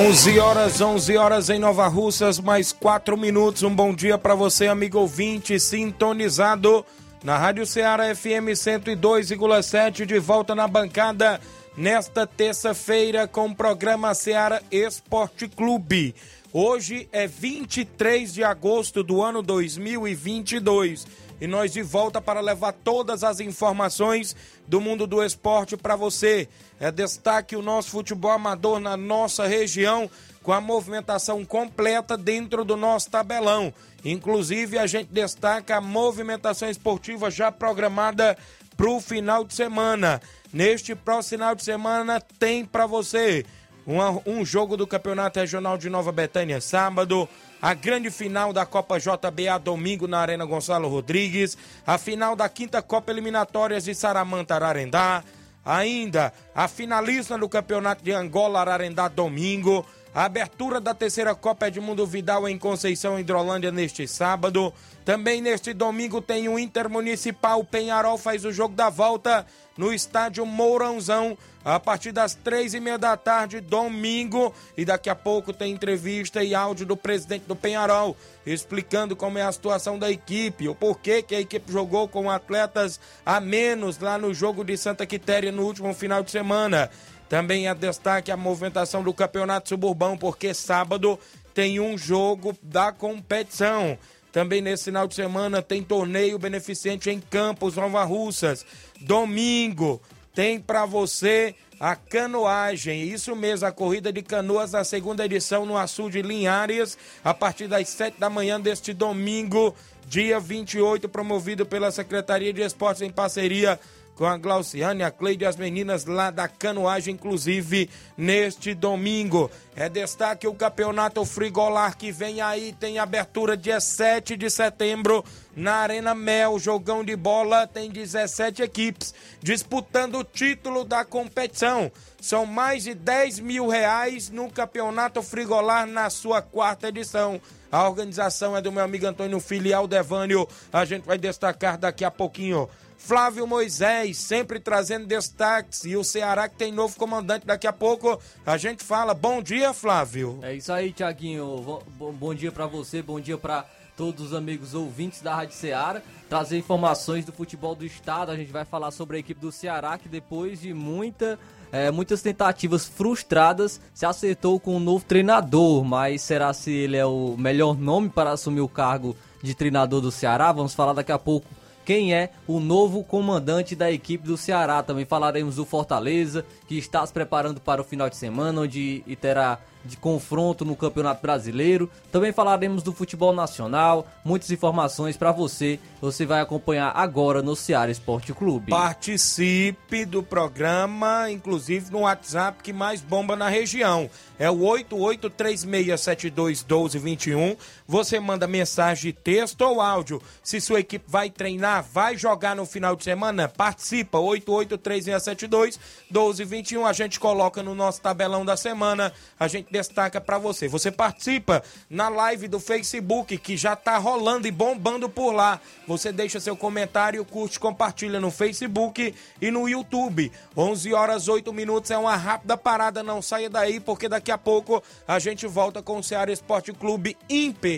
11 horas, 11 horas em Nova Russas, mais 4 minutos. Um bom dia para você, amigo ouvinte, sintonizado na Rádio Ceará FM 102,7, de volta na bancada nesta terça-feira com o programa Ceará Esporte Clube. Hoje é 23 de agosto do ano 2022 e nós de volta para levar todas as informações do mundo do esporte para você. É destaque o nosso futebol amador na nossa região com a movimentação completa dentro do nosso tabelão. Inclusive, a gente destaca a movimentação esportiva já programada para o final de semana. Neste próximo final de semana tem para você uma, um jogo do Campeonato Regional de Nova Betânia sábado, a grande final da Copa JBA domingo na Arena Gonçalo Rodrigues, a final da quinta Copa Eliminatórias de Saramanta Ararendá, ainda a finalista do Campeonato de Angola Ararendá domingo, a abertura da terceira Copa Edmundo Vidal em Conceição Hidrolândia neste sábado. Também neste domingo tem o Intermunicipal Penharol faz o jogo da volta no estádio Mourãozão a partir das três e meia da tarde, domingo. E daqui a pouco tem entrevista e áudio do presidente do Penharol, explicando como é a situação da equipe, o porquê que a equipe jogou com atletas a menos lá no jogo de Santa Quitéria no último final de semana. Também é destaque a movimentação do Campeonato Suburbão, porque sábado tem um jogo da competição. Também nesse final de semana tem torneio beneficente em Campos, Nova Russas. Domingo tem para você a canoagem. Isso mesmo, a corrida de canoas na segunda edição no Açude de Linhares, a partir das 7 da manhã deste domingo, dia 28, promovido pela Secretaria de Esportes em parceria com a Glauciane, a Cleide e as meninas lá da canoagem, inclusive neste domingo. É destaque o campeonato frigolar que vem aí, tem abertura dia 7 de setembro na Arena Mel. Jogão de bola, tem 17 equipes disputando o título da competição. São mais de 10 mil reais no campeonato frigolar na sua quarta edição. A organização é do meu amigo Antônio Filial Devânio. A gente vai destacar daqui a pouquinho. Flávio Moisés, sempre trazendo destaques. E o Ceará que tem novo comandante daqui a pouco. A gente fala. Bom dia, Flávio. É isso aí, Tiaguinho. Bom dia para você, bom dia para todos os amigos ouvintes da Rádio Ceará. Trazer informações do futebol do estado. A gente vai falar sobre a equipe do Ceará que depois de muita. É, muitas tentativas frustradas, se acertou com um novo treinador, mas será se ele é o melhor nome para assumir o cargo de treinador do Ceará? Vamos falar daqui a pouco quem é o novo comandante da equipe do Ceará. Também falaremos do Fortaleza, que está se preparando para o final de semana, onde terá de confronto no Campeonato Brasileiro. Também falaremos do futebol nacional, muitas informações para você. Você vai acompanhar agora no Ceará Esporte Clube. Participe do programa, inclusive no WhatsApp que mais bomba na região. É o 8836721221. Você manda mensagem, texto ou áudio. Se sua equipe vai treinar, vai jogar no final de semana, participa. 8836721221. A gente coloca no nosso tabelão da semana. A gente destaca para você. Você participa na live do Facebook que já tá rolando e bombando por lá. Você deixa seu comentário, curte, compartilha no Facebook e no YouTube. 11 horas 8 minutos é uma rápida parada, não saia daí porque daqui a pouco a gente volta com o Ceará Esporte Clube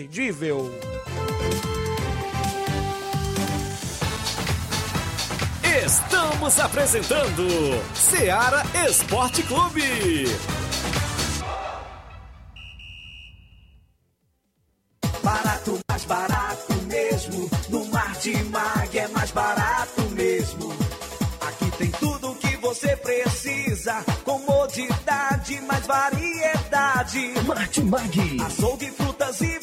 imperdível. Estamos apresentando Ceará Esporte Clube. barato, mais barato mesmo. No Martimag é mais barato mesmo. Aqui tem tudo o que você precisa. Comodidade, mais variedade. Martimag. Açougue, frutas e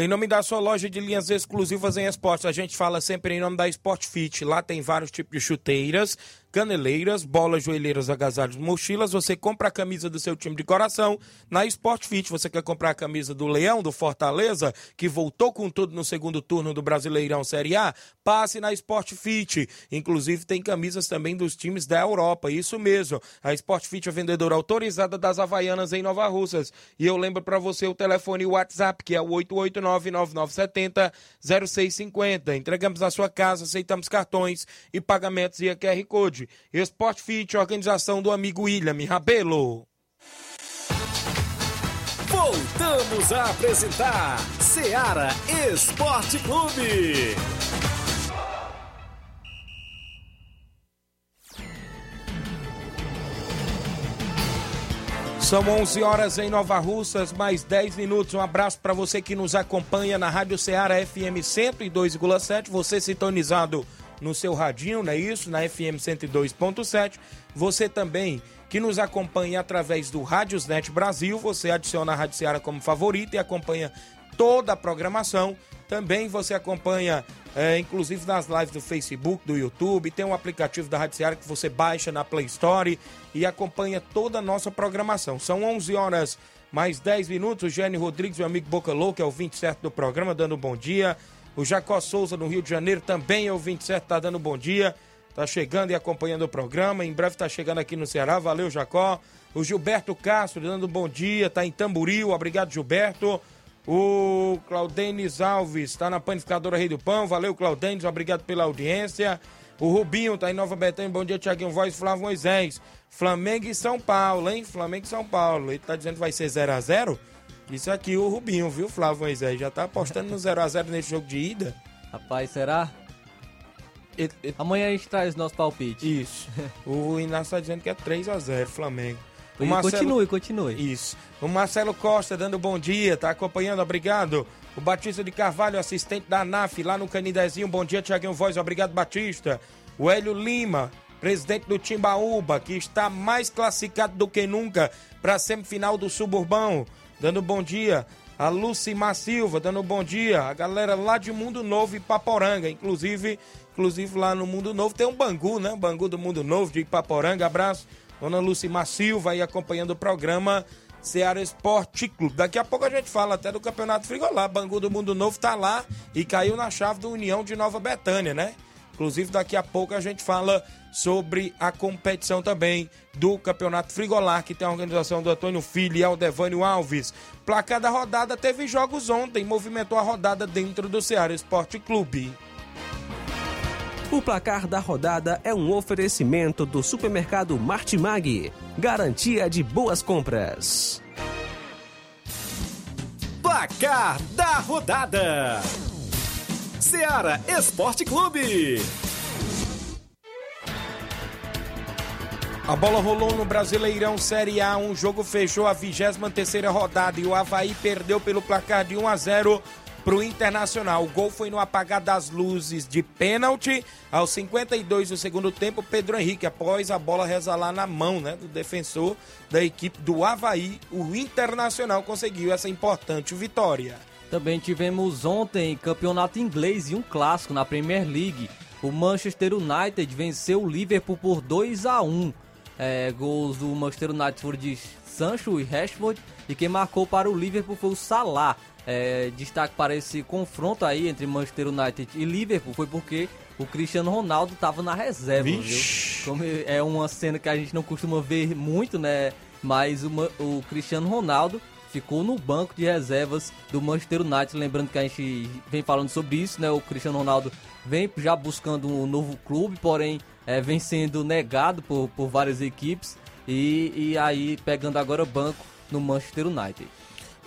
Em nome da sua loja de linhas exclusivas em esportes, a gente fala sempre em nome da Sport Fit. Lá tem vários tipos de chuteiras, caneleiras, bolas, joelheiras, agasalhos, mochilas. Você compra a camisa do seu time de coração na Sport Fit. Você quer comprar a camisa do Leão, do Fortaleza, que voltou com tudo no segundo turno do Brasileirão Série A? Passe na Sport Fit. Inclusive tem camisas também dos times da Europa. Isso mesmo. A Sport Fit é vendedora autorizada das Havaianas em Nova Russas. E eu lembro para você o telefone WhatsApp, que é o 889-9970-0650. Entregamos na sua casa, aceitamos cartões e pagamentos via QR Code. Sport Fit, organização do amigo William Rabelo. Voltamos a apresentar Seara Esporte Clube. São 11 horas em Nova Russas, mais 10 minutos. Um abraço para você que nos acompanha na Rádio Ceará FM 102,7. Você sintonizado no seu radinho, não é isso? Na FM 102.7. Você também que nos acompanha através do Rádiosnet Brasil, você adiciona a Rádio Ceará como favorito e acompanha toda a programação. Também você acompanha, é, inclusive nas lives do Facebook, do YouTube, tem um aplicativo da Rádio Ceará que você baixa na Play Store e acompanha toda a nossa programação. São 11 horas mais 10 minutos. O Gênio Rodrigues, meu amigo Boca Louca, é o 27 do programa, dando um bom dia. O Jacó Souza, no Rio de Janeiro, também é o 27, tá dando bom dia. Tá chegando e acompanhando o programa. Em breve tá chegando aqui no Ceará. Valeu, Jacó. O Gilberto Castro dando bom dia. Tá em Tamboril. Obrigado, Gilberto. O Claudenis Alves tá na panificadora Rei do Pão. Valeu, Claudenis. Obrigado pela audiência. O Rubinho tá em Nova Betânia. Bom dia, Tiaguinho Voz, Flávio Moisés. Flamengo e São Paulo, hein? Flamengo e São Paulo. Ele tá dizendo que vai ser 0 a 0 Isso aqui o Rubinho, viu, Flávio Moisés? Já tá apostando no 0 a 0 nesse jogo de ida. Rapaz, será? Ele- ele- Amanhã a gente traz nosso palpite. Isso. O Inácio tá dizendo que é 3 a 0 Flamengo. O Marcelo- Continue, continue. Isso. O Marcelo Costa dando bom dia, tá acompanhando, obrigado. O Batista de Carvalho, assistente da ANAF, lá no Canidezinho. Bom dia, Tiaguinho Voz, obrigado, Batista. O Hélio Lima, presidente do Timbaúba, que está mais classificado do que nunca para a semifinal do Suburbão, dando bom dia. A Lucimar Silva dando bom dia. A galera lá de Mundo Novo e Paporanga, inclusive, inclusive lá no Mundo Novo tem um Bangu, né? Bangu do Mundo Novo de Paporanga. Abraço. Dona Lucimar Silva aí acompanhando o programa Ceará Esporte Clube. Daqui a pouco a gente fala até do Campeonato Frigolar. Bangu do Mundo Novo tá lá e caiu na chave do União de Nova Betânia, né? Inclusive, daqui a pouco a gente fala sobre a competição também do Campeonato Frigolar, que tem a organização do Antônio Filho e Aldevânio Alves. Placar da rodada teve jogos ontem, movimentou a rodada dentro do Ceará Esporte Clube. O placar da rodada é um oferecimento do supermercado Martimag. Garantia de boas compras. Placar da rodada. Seara Esporte Clube. A bola rolou no Brasileirão Série A. Um jogo fechou a 23 rodada e o Havaí perdeu pelo placar de 1 a 0 para o Internacional. O gol foi no apagar das luzes de pênalti. Aos 52 do segundo tempo, Pedro Henrique, após a bola resalar na mão né, do defensor da equipe do Havaí, o Internacional conseguiu essa importante vitória. Também tivemos ontem campeonato inglês e um clássico na Premier League. O Manchester United venceu o Liverpool por 2 a 1 É, Gols do Manchester United foram de Sancho e Rashford. E quem marcou para o Liverpool foi o Salah. É, destaque para esse confronto aí entre Manchester United e Liverpool foi porque o Cristiano Ronaldo estava na reserva, é uma cena que a gente não costuma ver muito, né? Mas o, Ma- o Cristiano Ronaldo ficou no banco de reservas do Manchester United. Lembrando que a gente vem falando sobre isso, né? O Cristiano Ronaldo vem já buscando um novo clube, porém é, vem sendo negado por, por várias equipes e, e aí pegando agora banco no Manchester United.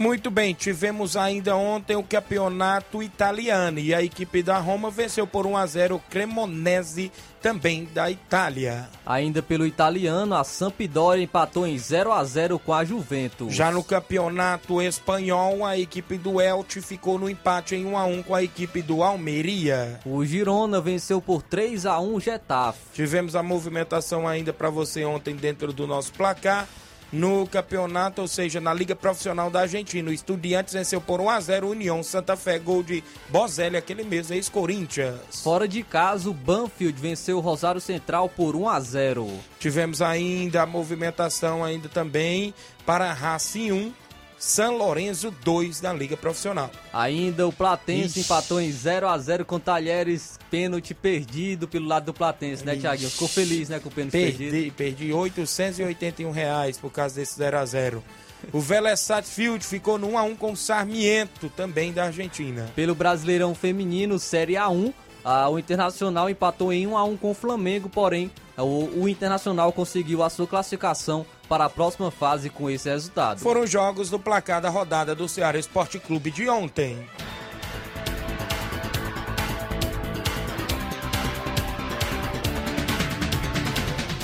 Muito bem, tivemos ainda ontem o campeonato italiano e a equipe da Roma venceu por 1 a 0 o Cremonese também da Itália. Ainda pelo italiano, a Sampdoria empatou em 0 a 0 com a Juventus. Já no campeonato espanhol, a equipe do Elche ficou no empate em 1 a 1 com a equipe do Almeria. O Girona venceu por 3 a 1 o Getafe. Tivemos a movimentação ainda para você ontem dentro do nosso placar no campeonato, ou seja, na Liga Profissional da Argentina. O Estudiantes venceu por 1 a 0 União Santa Fé, gol de Bozelli, aquele mesmo, ex-Corinthians. Fora de casa, o Banfield venceu o Rosário Central por 1 a 0. Tivemos ainda a movimentação ainda também para Racing 1, São Lourenço 2 da Liga Profissional. Ainda o Platense Ixi. empatou em 0 a 0 com Talheres, pênalti perdido pelo lado do Platense, né, Thiaguinho? Ficou feliz, né, com o pênalti perdi, perdido. Perdi 881 reais por causa desse 0 a 0 o Vélez Sarsfield ficou no 1x1 com o Sarmiento, também da Argentina. Pelo Brasileirão Feminino, Série A1, ah, o Internacional empatou em 1 a 1 com o Flamengo, porém o, o, Internacional conseguiu a sua classificação para a próxima fase com esse resultado. Foram jogos do placar da rodada do Ceará Esporte Clube de ontem.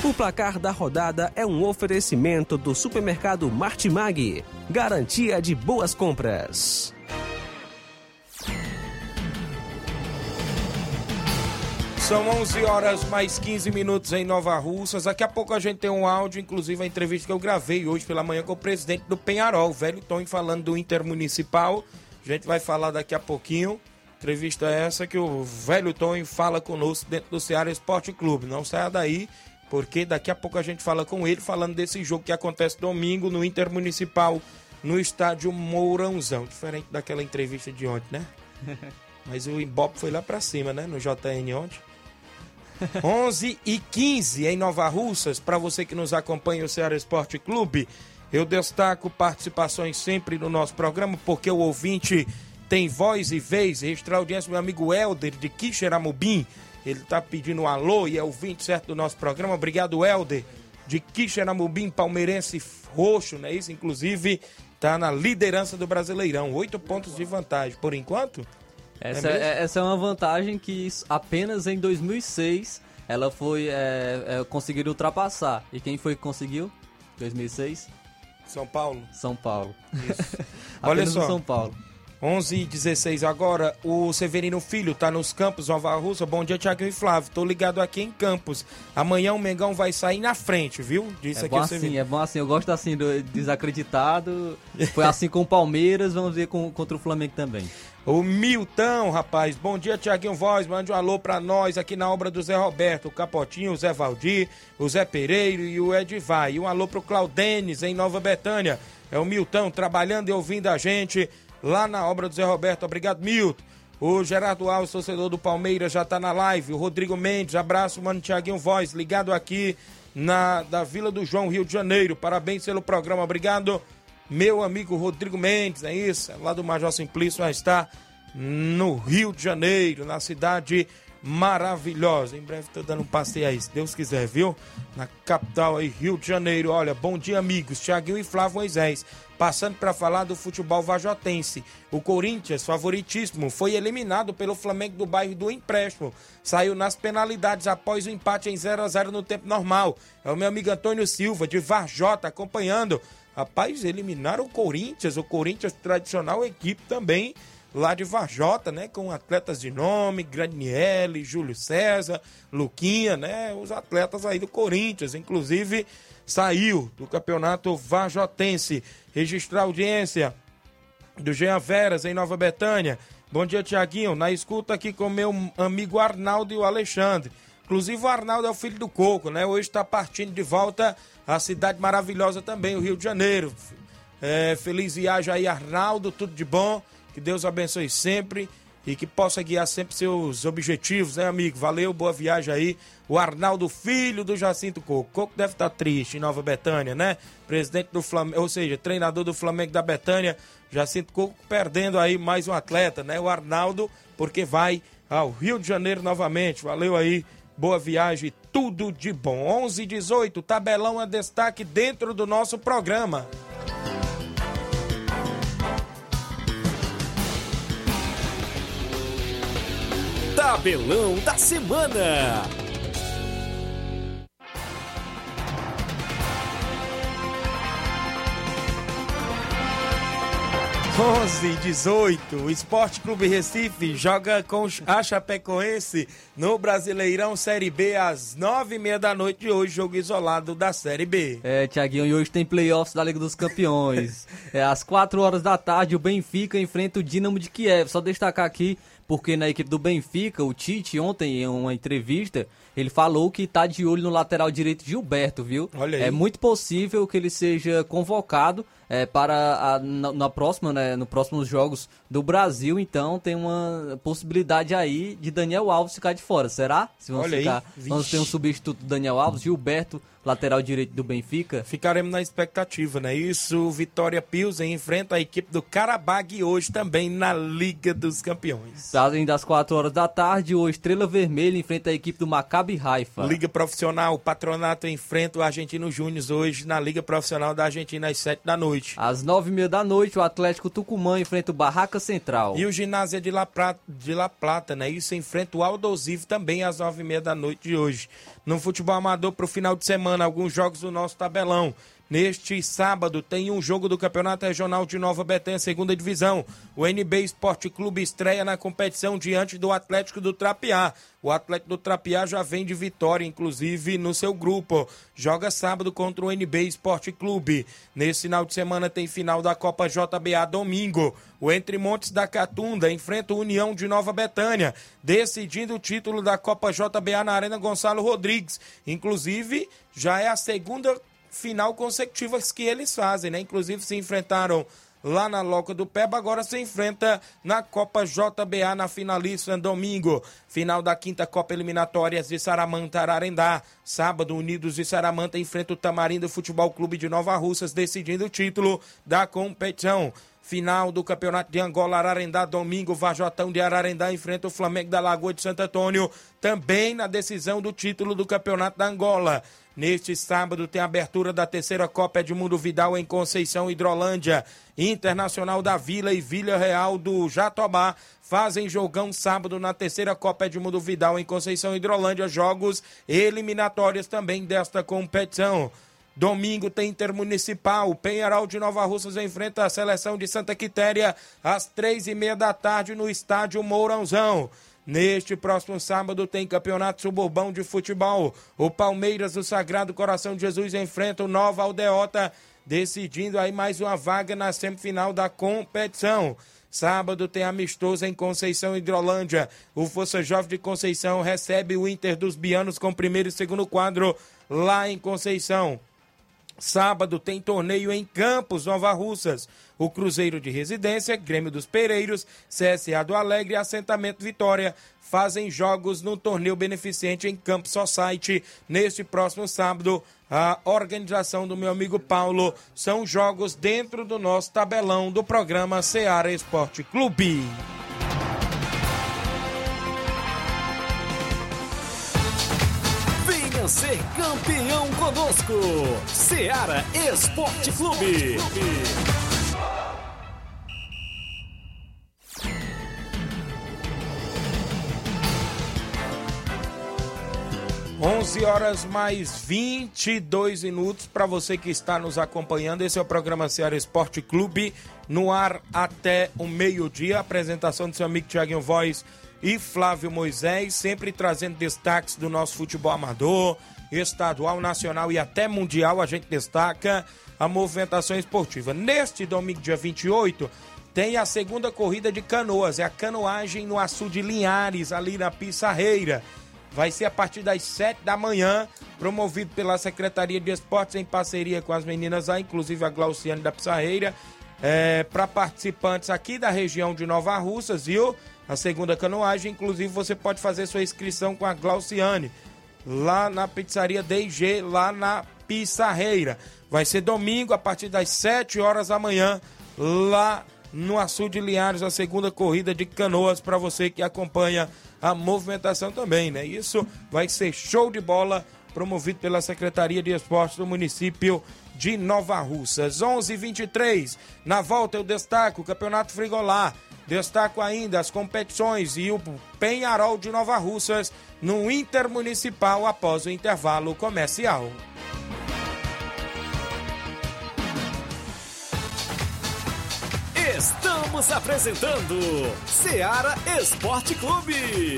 O placar da rodada é um oferecimento do supermercado Martimag, garantia de boas compras. São 11 horas mais 15 minutos em Nova Russas. Daqui a pouco a gente tem um áudio, inclusive a entrevista que eu gravei hoje pela manhã com o presidente do Penharol, o velho Tom, falando do Intermunicipal. A gente vai falar daqui a pouquinho. Entrevista essa que o velho Tom fala conosco dentro do Ceará Esporte Clube. Não saia daí, porque daqui a pouco a gente fala com ele, falando desse jogo que acontece domingo no Intermunicipal, no estádio Mourãozão. Diferente daquela entrevista de ontem, né? Mas o Ibope foi lá pra cima, né? No JN ontem. 11 e 15 em Nova Russas. Para você que nos acompanha o Ceará Esporte Clube, eu destaco participações sempre no nosso programa, porque o ouvinte tem voz e vez. Registrar audiência, meu amigo Helder de Quixeramobim. Ele está pedindo um alô e é ouvinte certo do nosso programa. Obrigado, Helder, de Quixeramobim, palmeirense roxo, não é isso? Inclusive, está na liderança do Brasileirão. Oito pontos de vantagem. Por enquanto, essa é, essa é uma vantagem que apenas em 2006 ela foi é, é, conseguir ultrapassar. E quem foi que conseguiu? 2006? São Paulo. São Paulo. Isso. Olha só. São Paulo. 11 e 16 agora, o Severino Filho tá nos campos Nova Russa. Bom dia, Tiago e Flávio. Tô ligado aqui em Campos. Amanhã o Mengão vai sair na frente, viu? Disse é aqui bom assim, Severino. é bom assim. Eu gosto assim do desacreditado. Foi assim com o Palmeiras, vamos ver com, contra o Flamengo também. O Milton, rapaz. Bom dia, Tiaguinho Voz. Mande um alô pra nós aqui na obra do Zé Roberto, o Capotinho, o Zé Valdir, o Zé Pereiro e o Edivai. E um alô pro Claudenes, em Nova Betânia. É o Milton trabalhando e ouvindo a gente lá na obra do Zé Roberto. Obrigado, Milton. O Gerardo Alves, torcedor do Palmeiras, já tá na live. O Rodrigo Mendes, abraço, mano, Tiaguinho Voz, ligado aqui na da Vila do João, Rio de Janeiro. Parabéns pelo programa, obrigado. Meu amigo Rodrigo Mendes, é isso? Lá do Major Simplício, vai estar no Rio de Janeiro, na cidade maravilhosa. Em breve tô dando um passeio aí, se Deus quiser, viu? Na capital aí, Rio de Janeiro. Olha, bom dia, amigos. Tiaguinho e Flávio Moisés. Passando para falar do futebol vajotense. O Corinthians, favoritíssimo, foi eliminado pelo Flamengo do bairro do empréstimo. Saiu nas penalidades após o empate em 0 a 0 no tempo normal. É o meu amigo Antônio Silva, de Varjota, acompanhando. Rapaz, eliminaram o Corinthians, o Corinthians tradicional equipe também lá de Varjota, né? Com atletas de nome, Graniele, Júlio César, Luquinha, né? Os atletas aí do Corinthians, inclusive saiu do campeonato vajotense. Registrar audiência do Jean Veras em Nova Betânia. Bom dia, Tiaguinho. Na escuta aqui com meu amigo Arnaldo e o Alexandre. Inclusive o Arnaldo é o filho do Coco, né? Hoje está partindo de volta à cidade maravilhosa também, o Rio de Janeiro. É, feliz viagem aí, Arnaldo, tudo de bom. Que Deus abençoe sempre. e que possa guiar sempre seus objetivos, né, amigo? Valeu, boa viagem aí. O Arnaldo Filho do Jacinto Coco. Coco deve estar triste em Nova Betânia, né? Presidente do Flamengo, ou seja, treinador do Flamengo da Betânia, Jacinto Coco perdendo aí mais um atleta, né? O Arnaldo, porque vai ao Rio de Janeiro novamente. Valeu aí, boa viagem, tudo de bom. 11 e 18, tabelão a destaque dentro do nosso programa. Tabelão da Semana. 11 18, o Esporte Clube Recife joga com a Chapecoense no Brasileirão Série B às nove e meia da noite de hoje, jogo isolado da Série B. É, Tiaguinho, e hoje tem playoffs da Liga dos Campeões. é, às 4 horas da tarde, o Benfica enfrenta o Dinamo de Kiev. Só destacar aqui, porque na equipe do Benfica, o Tite, ontem, em uma entrevista, ele falou que tá de olho no lateral direito Gilberto, viu? Olha aí. É muito possível que ele seja convocado é, para a, na, na próxima, né, no próximos jogos do Brasil, então tem uma possibilidade aí de Daniel Alves ficar de fora. Será? Se vamos Olha aí, ficar, vamos vixe. ter um substituto do Daniel Alves, Gilberto, lateral direito do Benfica. Ficaremos na expectativa, né? Isso, Vitória Pilsen enfrenta a equipe do Carabag hoje também na Liga dos Campeões. Além das 4 horas da tarde, o Estrela Vermelha enfrenta a equipe do Maccabi Haifa. Liga Profissional, o Patronato enfrenta o Argentino Júnior hoje na Liga Profissional da Argentina às 7 da noite. Às 9h30 da noite, o Atlético Tucumã enfrenta o Barraca Central. E o ginásio de La Plata, de La Plata, né? Isso enfrenta o Aldosivo também às nove e meia da noite de hoje. No futebol amador para o final de semana, alguns jogos do nosso tabelão. Neste sábado tem um jogo do Campeonato Regional de Nova Betânia, segunda divisão. O NB Esporte Clube estreia na competição diante do Atlético do Trapiá. O Atlético do Trapiá já vem de vitória, inclusive no seu grupo. Joga sábado contra o NB Esporte Clube. Nesse final de semana tem final da Copa JBA domingo. O Entre Montes da Catunda enfrenta o União de Nova Betânia, decidindo o título da Copa JBA na Arena Gonçalo Rodrigues. Inclusive, já é a segunda final consecutiva que eles fazem, né? Inclusive se enfrentaram lá na Loca do Peba, agora se enfrenta na Copa JBA na finalista domingo. Final da quinta Copa Eliminatórias de Saramanta Ararendá. Sábado, Unidos de Saramanta enfrenta o Tamarindo Futebol Clube de Nova Russas, decidindo o título da competição. Final do Campeonato de Angola Ararendá, domingo, Vajotão de Ararendá enfrenta o Flamengo da Lagoa de Santo Antônio, também na decisão do título do Campeonato da Angola. Neste sábado tem a abertura da terceira Copa Edmundo Vidal em Conceição, Hidrolândia. Internacional da Vila e Vila Real do Jatobá fazem jogão sábado na terceira Copa Edmundo Vidal em Conceição, Hidrolândia. Jogos eliminatórios também desta competição. Domingo tem Intermunicipal. O Penharal de Nova Russas enfrenta a seleção de Santa Quitéria às três e meia da tarde no estádio Mourãozão. Neste próximo sábado tem Campeonato Suburbão de Futebol. O Palmeiras do Sagrado Coração de Jesus enfrenta o Nova Aldeota, decidindo aí mais uma vaga na semifinal da competição. Sábado tem amistoso em Conceição Hidrolândia. O Força Jovem de Conceição recebe o Inter dos Bianos com primeiro e segundo quadro lá em Conceição. Sábado tem torneio em Campos, Nova Russas. O Cruzeiro de Residência, Grêmio dos Pereiros, CSA do Alegre e Assentamento Vitória fazem jogos no torneio beneficente em Campos Society neste próximo sábado. A organização do meu amigo Paulo são jogos dentro do nosso tabelão do programa Seara Esporte Clube. Ser campeão conosco. Seara Esporte Clube. 11 horas mais 22 minutos para você que está nos acompanhando. Esse é o programa Ceará Esporte Clube, no ar até o meio-dia. Apresentação do seu amigo Tiaguinho Voz e Flávio Moisés, sempre trazendo destaques do nosso futebol amador, estadual, nacional e até mundial. A gente destaca a movimentação esportiva. Neste domingo, dia 28, tem a segunda corrida de canoas, é a canoagem no Açu de Linhares, ali na Pissarreira. Vai ser a partir das 7 da manhã, promovido pela Secretaria de Esportes em parceria com as meninas inclusive a Glauciane da Pissarreira. É, Para participantes aqui da região de Nova Russas, viu? A segunda canoagem. Inclusive, você pode fazer sua inscrição com a Glauciane, lá na pizzaria DG, lá na Pissarreira. Vai ser domingo, a partir das 7 horas da manhã, lá no Açude de Linhares, a segunda corrida de canoas, para você que acompanha a movimentação também, né? Isso vai ser show de bola, promovido pela Secretaria de Esportes do município de Nova Russas. 11:23 Na volta eu destaco o Campeonato Frigolá. Destaco ainda as competições e o Penharol de Nova Russas no Intermunicipal após o intervalo comercial. Estamos apresentando Seara Esporte Clube.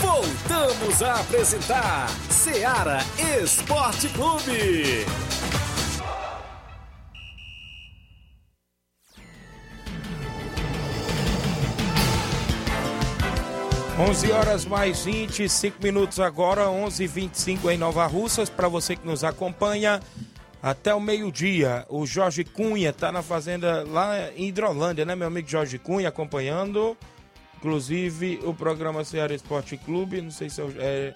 Voltamos a apresentar Seara Esporte Clube. 11 horas mais 25 minutos agora, 11:25 em Nova Russas. Para você que nos acompanha até o meio-dia, o Jorge Cunha está na fazenda lá em Hidrolândia, né, meu amigo Jorge Cunha, acompanhando, inclusive o programa Ceará Esporte Clube. Não sei se é, o- é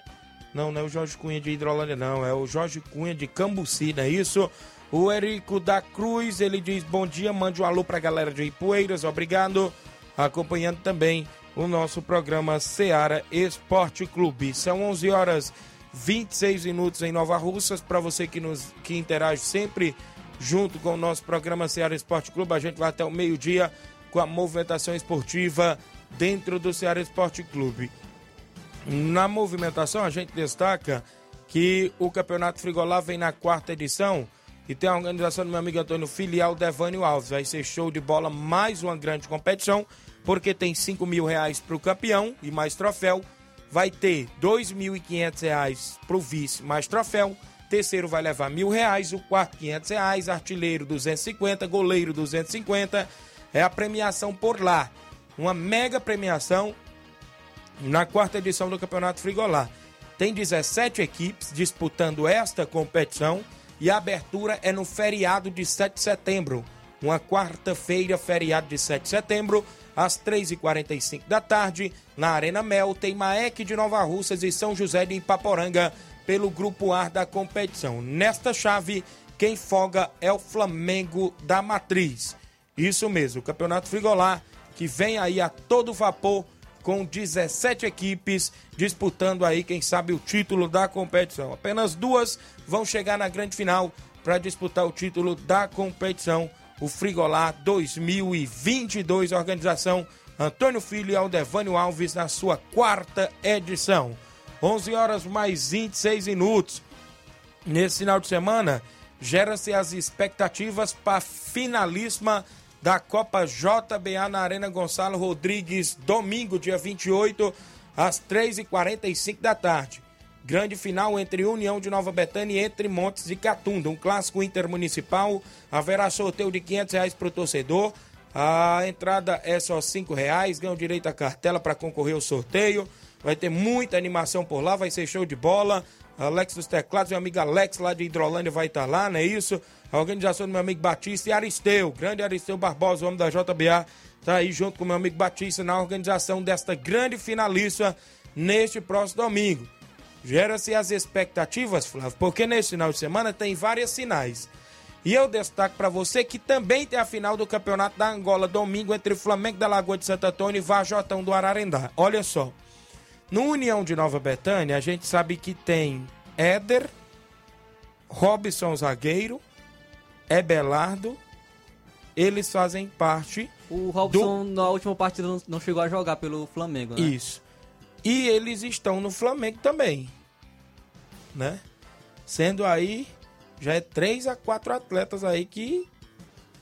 não, não é o Jorge Cunha de Hidrolândia, não, é o Jorge Cunha de Cambuci, não é isso? O Érico da Cruz, ele diz bom dia, mande um alô pra galera de Ipueiras, obrigado. Acompanhando também o nosso programa Seara Esporte Clube. São 11 horas 26 minutos em Nova Russas. Para você que, nos, que interage sempre junto com o nosso programa Seara Esporte Clube, a gente vai até o meio-dia com a movimentação esportiva dentro do Seara Esporte Clube. Na movimentação, a gente destaca que o Campeonato Frigolá vem na quarta edição e tem a organização do meu amigo Antônio Filial Devânio Alves. Vai ser show de bola, mais uma grande competição, porque tem 5 mil reais para o campeão e mais troféu. Vai ter 2.500 reais para o vice, mais troféu. Terceiro vai levar mil reais, o quarto 500 reais, artilheiro 250, goleiro 250. É a premiação por lá. Uma mega premiação na quarta edição do Campeonato Frigolá. Tem 17 equipes disputando esta competição e a abertura é no feriado de 7 de setembro. Uma quarta-feira, feriado de 7 de setembro, às 3h45 da tarde, na Arena Mel, tem Maek de Nova Russas e São José de Ipaporanga pelo grupo A da competição. Nesta chave, quem folga é o Flamengo da Matriz. Isso mesmo, o Campeonato Frigolá, que vem aí a todo vapor com 17 equipes disputando aí, quem sabe, o título da competição. Apenas duas vão chegar na grande final para disputar o título da competição. O Frigolá 2022, organização Antônio Filho e Aldevânio Alves na sua quarta edição. 11 horas mais 26 minutos. Nesse final de semana, geram-se as expectativas para a finalíssima da Copa JBA na Arena Gonçalo Rodrigues, domingo, dia 28, às 3h45 da tarde. Grande final entre União de Nova Betânia e entre Montes de Catunda. Um clássico intermunicipal. Haverá sorteio de 500 reais para o torcedor. A entrada é só 5 reais. Ganha o direito à cartela para concorrer ao sorteio. Vai ter muita animação por lá. Vai ser show de bola. Alex dos Teclados, meu amigo Alex lá de Hidrolândia vai estar lá, não é isso? A organização do meu amigo Batista e Aristeu, grande Aristeu Barbosa, o homem da JBA, tá aí junto com meu amigo Batista na organização desta grande finalista neste próximo domingo. Gera-se as expectativas, Flávio, porque nesse final de semana tem vários sinais. E eu destaco para você que também tem a final do Campeonato da Angola, domingo, entre Flamengo da Lagoa de Santo Antônio e Vajotão do Ararendá. Olha só. No União de Nova Betânia, a gente sabe que tem Éder, Robson Zagueiro, Ebelardo. Eles fazem parte. O Robson, na última partida, não- não chegou a jogar pelo Flamengo, né? Isso. E eles estão no Flamengo também. né? Sendo aí, já é três a quatro atletas aí que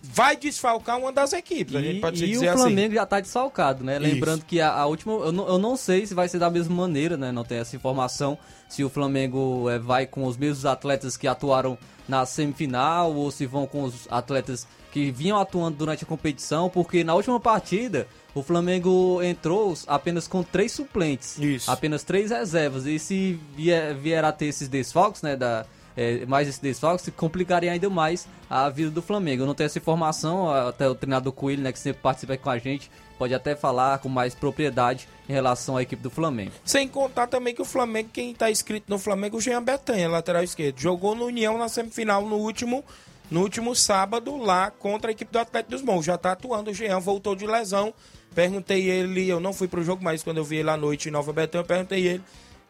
vai desfalcar uma das equipes, a gente pode e dizer o assim. Flamengo já tá desfalcado, né? Isso. Lembrando que a, a última. Eu não, eu não sei se vai ser da mesma maneira, né? Não tem essa informação. Se o Flamengo eh, vai com os mesmos atletas que atuaram na semifinal ou se vão com os atletas que vinham atuando durante a competição, porque na última partida o Flamengo entrou apenas com três suplentes, Isso. apenas três reservas. E se vier, vier a ter esses desfalques, né? Da, é, mais esse desfalque, complicaria ainda mais a vida do Flamengo. Eu não tenho essa informação, até o treinador Coelho, né, que sempre participa com a gente, pode até falar com mais propriedade em relação à equipe do Flamengo. Sem contar também que o Flamengo, quem tá inscrito no Flamengo, o Jean Betanha, lateral esquerdo. Jogou no União na semifinal no último, no último sábado lá contra a equipe do Atlético dos Montes. Já tá atuando, o Jean voltou de lesão. Perguntei ele, eu não fui pro jogo, mas quando eu vi ele à noite em Nova Betânia, eu perguntei ele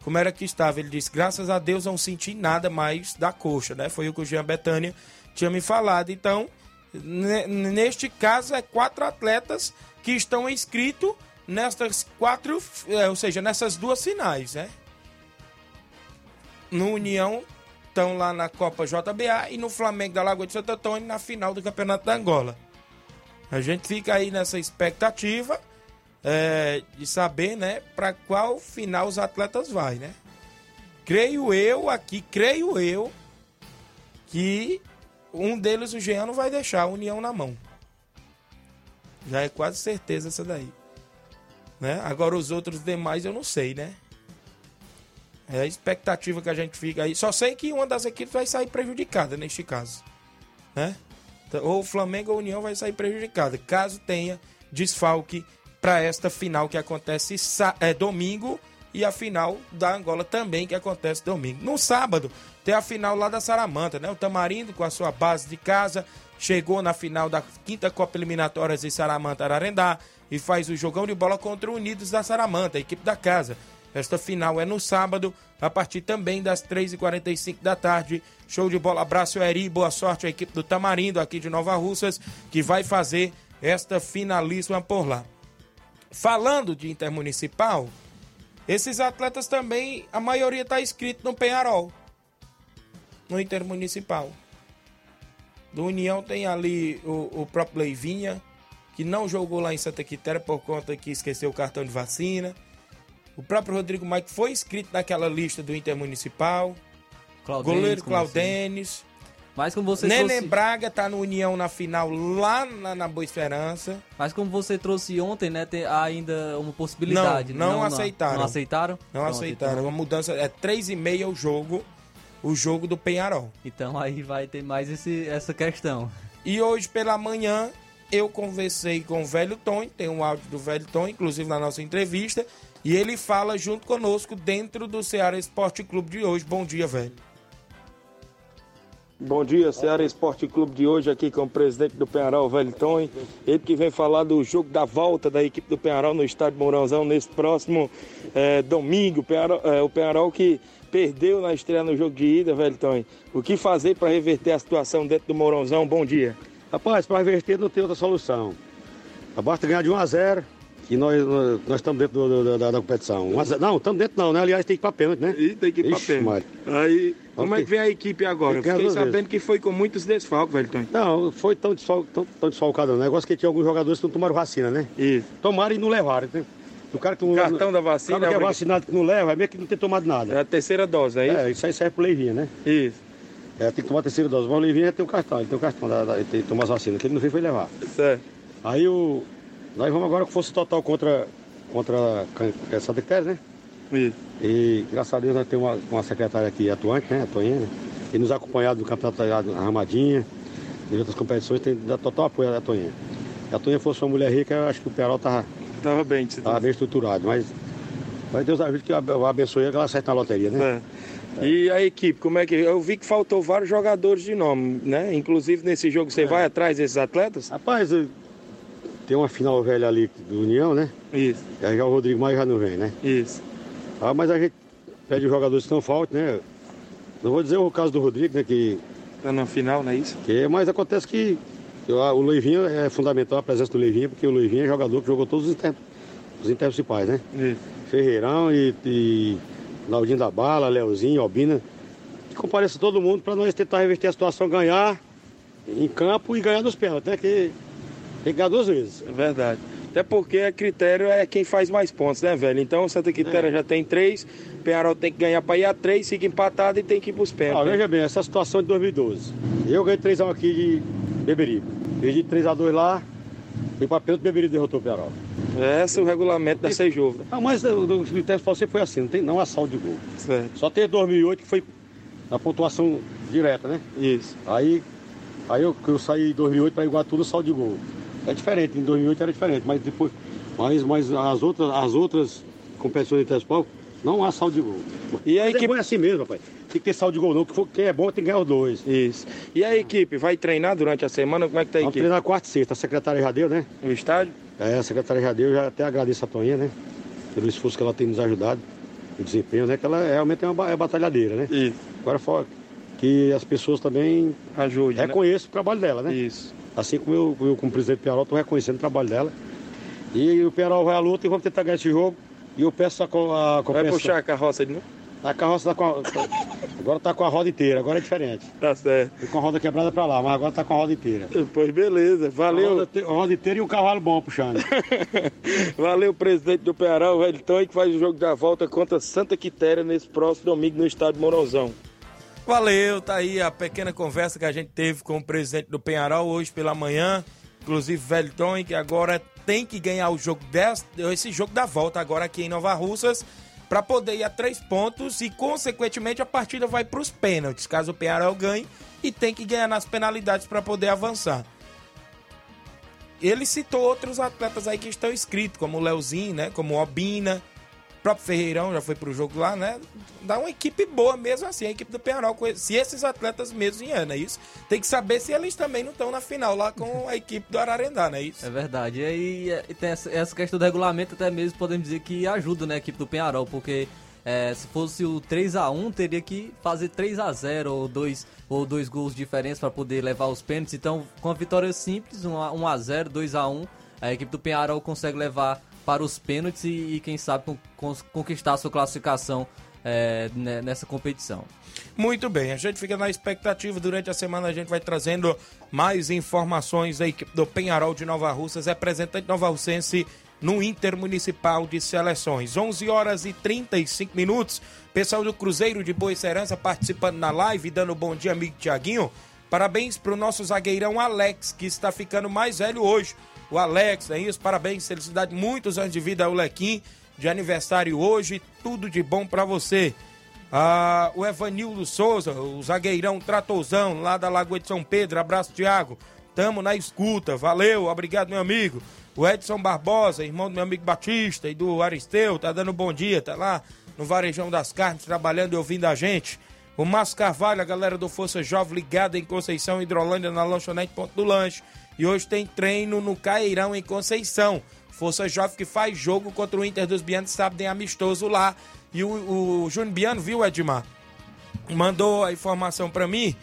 como era que estava. Ele disse, graças a Deus não senti nada mais da coxa, né? Foi o que o Jean Betânia tinha me falado. Então, ne- neste caso, é quatro atletas que estão inscritos nestas quatro, é, ou seja, nessas duas finais, né? No União estão lá na Copa JBA e no Flamengo da Lagoa de Santo Antônio na final do Campeonato da Angola. A gente fica aí nessa expectativa é, de saber, né, para qual final os atletas vai, né? Creio eu aqui, creio eu que um deles, o Jean, não vai deixar a União na mão. Já é quase certeza essa daí. Né? Agora os outros demais eu não sei, né? É a expectativa que a gente fica aí. Só sei que uma das equipes vai sair prejudicada neste caso. Né? Ou o Flamengo ou a União vai sair prejudicada. Caso tenha desfalque para esta final que acontece é, domingo e a final da Angola também que acontece domingo. No sábado tem a final lá da Saramanta, né? O Tamarindo com a sua base de casa chegou na final da quinta Copa Eliminatórias em Saramanta Ararendá e faz o jogão de bola contra o Unidos da Saramanta, a equipe da casa. Esta final é no sábado, a partir também das 3h45 da tarde. Show de bola, abraço Eri, boa sorte à equipe do Tamarindo aqui de Nova Russas, que vai fazer esta finalíssima por lá. Falando de intermunicipal, esses atletas também, a maioria está inscrito no Penharol, no intermunicipal. Do União tem ali o, o próprio Leivinha, que não jogou lá em Santa Quitéria por conta que esqueceu o cartão de vacina. O próprio Rodrigo Mike foi inscrito naquela lista do Intermunicipal. Claudênis, Goleiro assim? Claudênis. Mas como você Nenê trouxe... Braga tá no União na final lá na, na Boa Esperança. Mas como você trouxe ontem, né, tem ainda uma possibilidade. Não, não aceitaram. Não aceitaram? Não aceitaram. então- Uma mudança. É 3,5 o jogo. O jogo do Penharol. Então aí vai ter mais esse, essa questão. E hoje pela manhã eu conversei com o velho Tom, tem um áudio do velho Tom, inclusive na nossa entrevista, e ele fala junto conosco dentro do Ceará Esporte Clube de hoje. Bom dia, velho. Bom dia, Ceará Esporte Clube de hoje aqui com o presidente do Penharol, Wellington. Ele que vem falar do jogo da volta da equipe do Penharol no estádio Mourãozão nesse próximo eh, domingo. O Penharol, eh, o Penharol que perdeu na estreia no jogo de ida, Wellington. O que fazer para reverter a situação dentro do Mourãozão? Bom dia. Rapaz, para reverter não tem outra solução. Basta ganhar de 1 a 0 que nós, nós, estamos dentro do- do- da, da competição. 1 a 0 não, estamos dentro não, né? Aliás, tem que ir para pênalti, né? E tem que ir Ixi, pênalti. Aí, como Ok. é que vem a equipe agora? Ganhar Fiquei duas vezes. sabendo que foi com muitos desfalques, Wellington. Não, foi tão, desfal, tão, tão desfalcado. O negócio que tinha alguns jogadores que não tomaram vacina, né? Isso. Tomaram e não levaram. Né? O cara que não Cartão da vacina, O cara que é obriga- vacinado que não leva, é meio que não tem tomado nada. É a terceira dose, é isso? É, isso aí serve pro Leivinha, né? Isso. É, tem que tomar a terceira dose. Mas o Leivinha tem o cartão, ele tem o cartão, da, da, ele tem que tomar as vacinas, que ele não veio foi levar. Certo. Aí o. Nós vamos agora com força total contra, contra a Santa Quitéria, né? Isso. E graças a Deus nós temos uma, uma secretária aqui atuante, né? A Toinha, né? E nos acompanhado do campeonato da Armadinha, em outras competições, tem dado total apoio à Toinha. Se a Toinha fosse uma mulher rica, eu acho que o Perol tava, Tava bem, tava bem estruturado. Mas, mas Deus ajude que eu abençoe ela acerta na loteria, né? É. E a equipe, como é que. Eu vi que faltou vários jogadores de nome, né? Inclusive nesse jogo você vai atrás desses atletas? Rapaz, eu- tem uma final velha ali do União, né? Isso. Aí já o Rodrigo Maia já não vem, né? Isso. Ah, mas a gente pede os jogadores que não faltem, né? Não vou dizer o caso do Rodrigo, né? Que, Tá na final, não é isso? que, mas acontece que eu- o Leivinho é fundamental a presença do Leivinho, porque o Leivinho é jogador que jogou todos os inter, os intermunicipais, né? Isso. Ferreirão e, e Naldinho da Bala, Leozinho, Albina. que compareça todo mundo para nós tentar reverter a situação, ganhar em campo e ganhar nos pênaltis, né? Que tem que ganhar duas vezes. É verdade. Até porque a critério é quem faz mais pontos, né, velho? Então o Santa Quitéria É. já tem três, Penharol tem que ganhar para ir a três, fica empatado e tem que ir pros Ah, pênaltis. veja bem, essa situação de 2012. Eu ganhei 3x1 aqui de Beberibe. Perdi 3x2 lá, fui pra pênalti, Beberibe derrotou o Peral. Esse é o regulamento da Sejuva. Ah, mas o critério sempre foi assim, não tem não há saldo de gol. Certo. Só tem 2008 que foi a pontuação direta, né? Isso. Aí, aí eu, eu saí em 2008 para Iguatu no saldo de gol. É diferente, em 2008 era diferente, mas depois, mas, mas as outras, as outras competições interespal não há saldo de gol. E a Mas equipe- é é assim mesmo, rapaz. Tem que ter saldo de gol não, que for, quem é bom tem que ganhar os dois. Isso. E a equipe vai treinar durante a semana? Como é que tá a Vamos equipe? treinar quarta e sexta, a secretária já deu, né? No estádio? É, a secretária já deu, já até agradeço a Toninha, né? Pelo esforço que ela tem nos ajudado, o desempenho, né? Que ela realmente é uma é batalhadeira, né? Isso. Agora fora que as pessoas também Ajude. né? reconheçam o trabalho dela, né? Isso. Assim como eu, eu como presidente do Penarol, estou reconhecendo o trabalho dela. E o Penarol vai à luta e vamos tentar ganhar esse jogo. E eu peço a, co- a Vai puxar a carroça de novo? A carroça tá com a, agora tá com a roda inteira, agora é diferente. Tá certo. Foi com a roda quebrada para lá, mas agora tá com a roda inteira. Pois beleza. A Valeu. roda, te- a roda inteira e um cavalo bom puxando. Valeu, presidente do Penharol, Wellington, que faz o jogo da volta contra Santa Quitéria nesse próximo domingo no estádio Mourãozão. Valeu, tá aí a pequena conversa que a gente teve com o presidente do Penharol hoje pela manhã, inclusive Velton, que agora tem que ganhar o jogo desse, esse jogo da volta agora aqui em Nova Russas para poder ir a três pontos e consequentemente a partida vai para os pênaltis, caso o Penharol ganhe e tem que ganhar nas penalidades para poder avançar. Ele citou outros atletas aí que estão inscritos, como o Leozinho, né, como o Obina, próprio Ferreirão já foi pro jogo lá, né? Dá uma equipe boa mesmo assim, a equipe do Penharol. Se esses atletas mesmo vierem, é isso? Tem que saber se eles também não estão na final lá com a equipe do Ararendá, não é isso? É verdade. E aí é, tem essa, essa questão do regulamento, até mesmo podemos dizer que ajuda né, a equipe do Penharol, porque é, se fosse o 3x1, teria que fazer 3x0 ou dois, ou dois gols de diferença para poder levar os pênaltis. Então, com a vitória simples, 1x0, 2x1, a equipe do Penharol consegue levar para os pênaltis e, e quem sabe, con- con- conquistar a sua classificação é, ne- nessa competição. Muito bem, a gente fica na expectativa. Durante a semana a gente vai trazendo mais informações da equipe do Penharol de Nova Russas, representante nova russense no Intermunicipal de Seleções. 11 horas e 35 minutos. Pessoal do Cruzeiro de Boa Serança participando na live, dando bom dia, amigo Tiaguinho. Parabéns pro nosso zagueirão Alex, que está ficando mais velho hoje. O Alex, é isso? Parabéns, felicidade, muitos anos de vida ao Lequim, de aniversário hoje. Tudo de bom para você. Ah, o Evanildo Souza, o zagueirão Tratozão, lá da Lagoa de São Pedro. Abraço, Thiago. Tamo na escuta. Valeu, obrigado, meu amigo. O Edson Barbosa, irmão do meu amigo Batista e do Aristeu, tá dando bom dia, tá lá no Varejão das Carnes, trabalhando e ouvindo a gente. O Márcio Carvalho, a galera do Força Jovem ligada em Conceição, Hidrolândia, na lanchonete Ponto do Lanche. E hoje tem treino no Cairão, em Conceição. Força Jovem que faz jogo contra o Inter dos Bianos, sábado em amistoso lá. E o, o Júnior Biano, viu, Edmar? Mandou a informação pra mim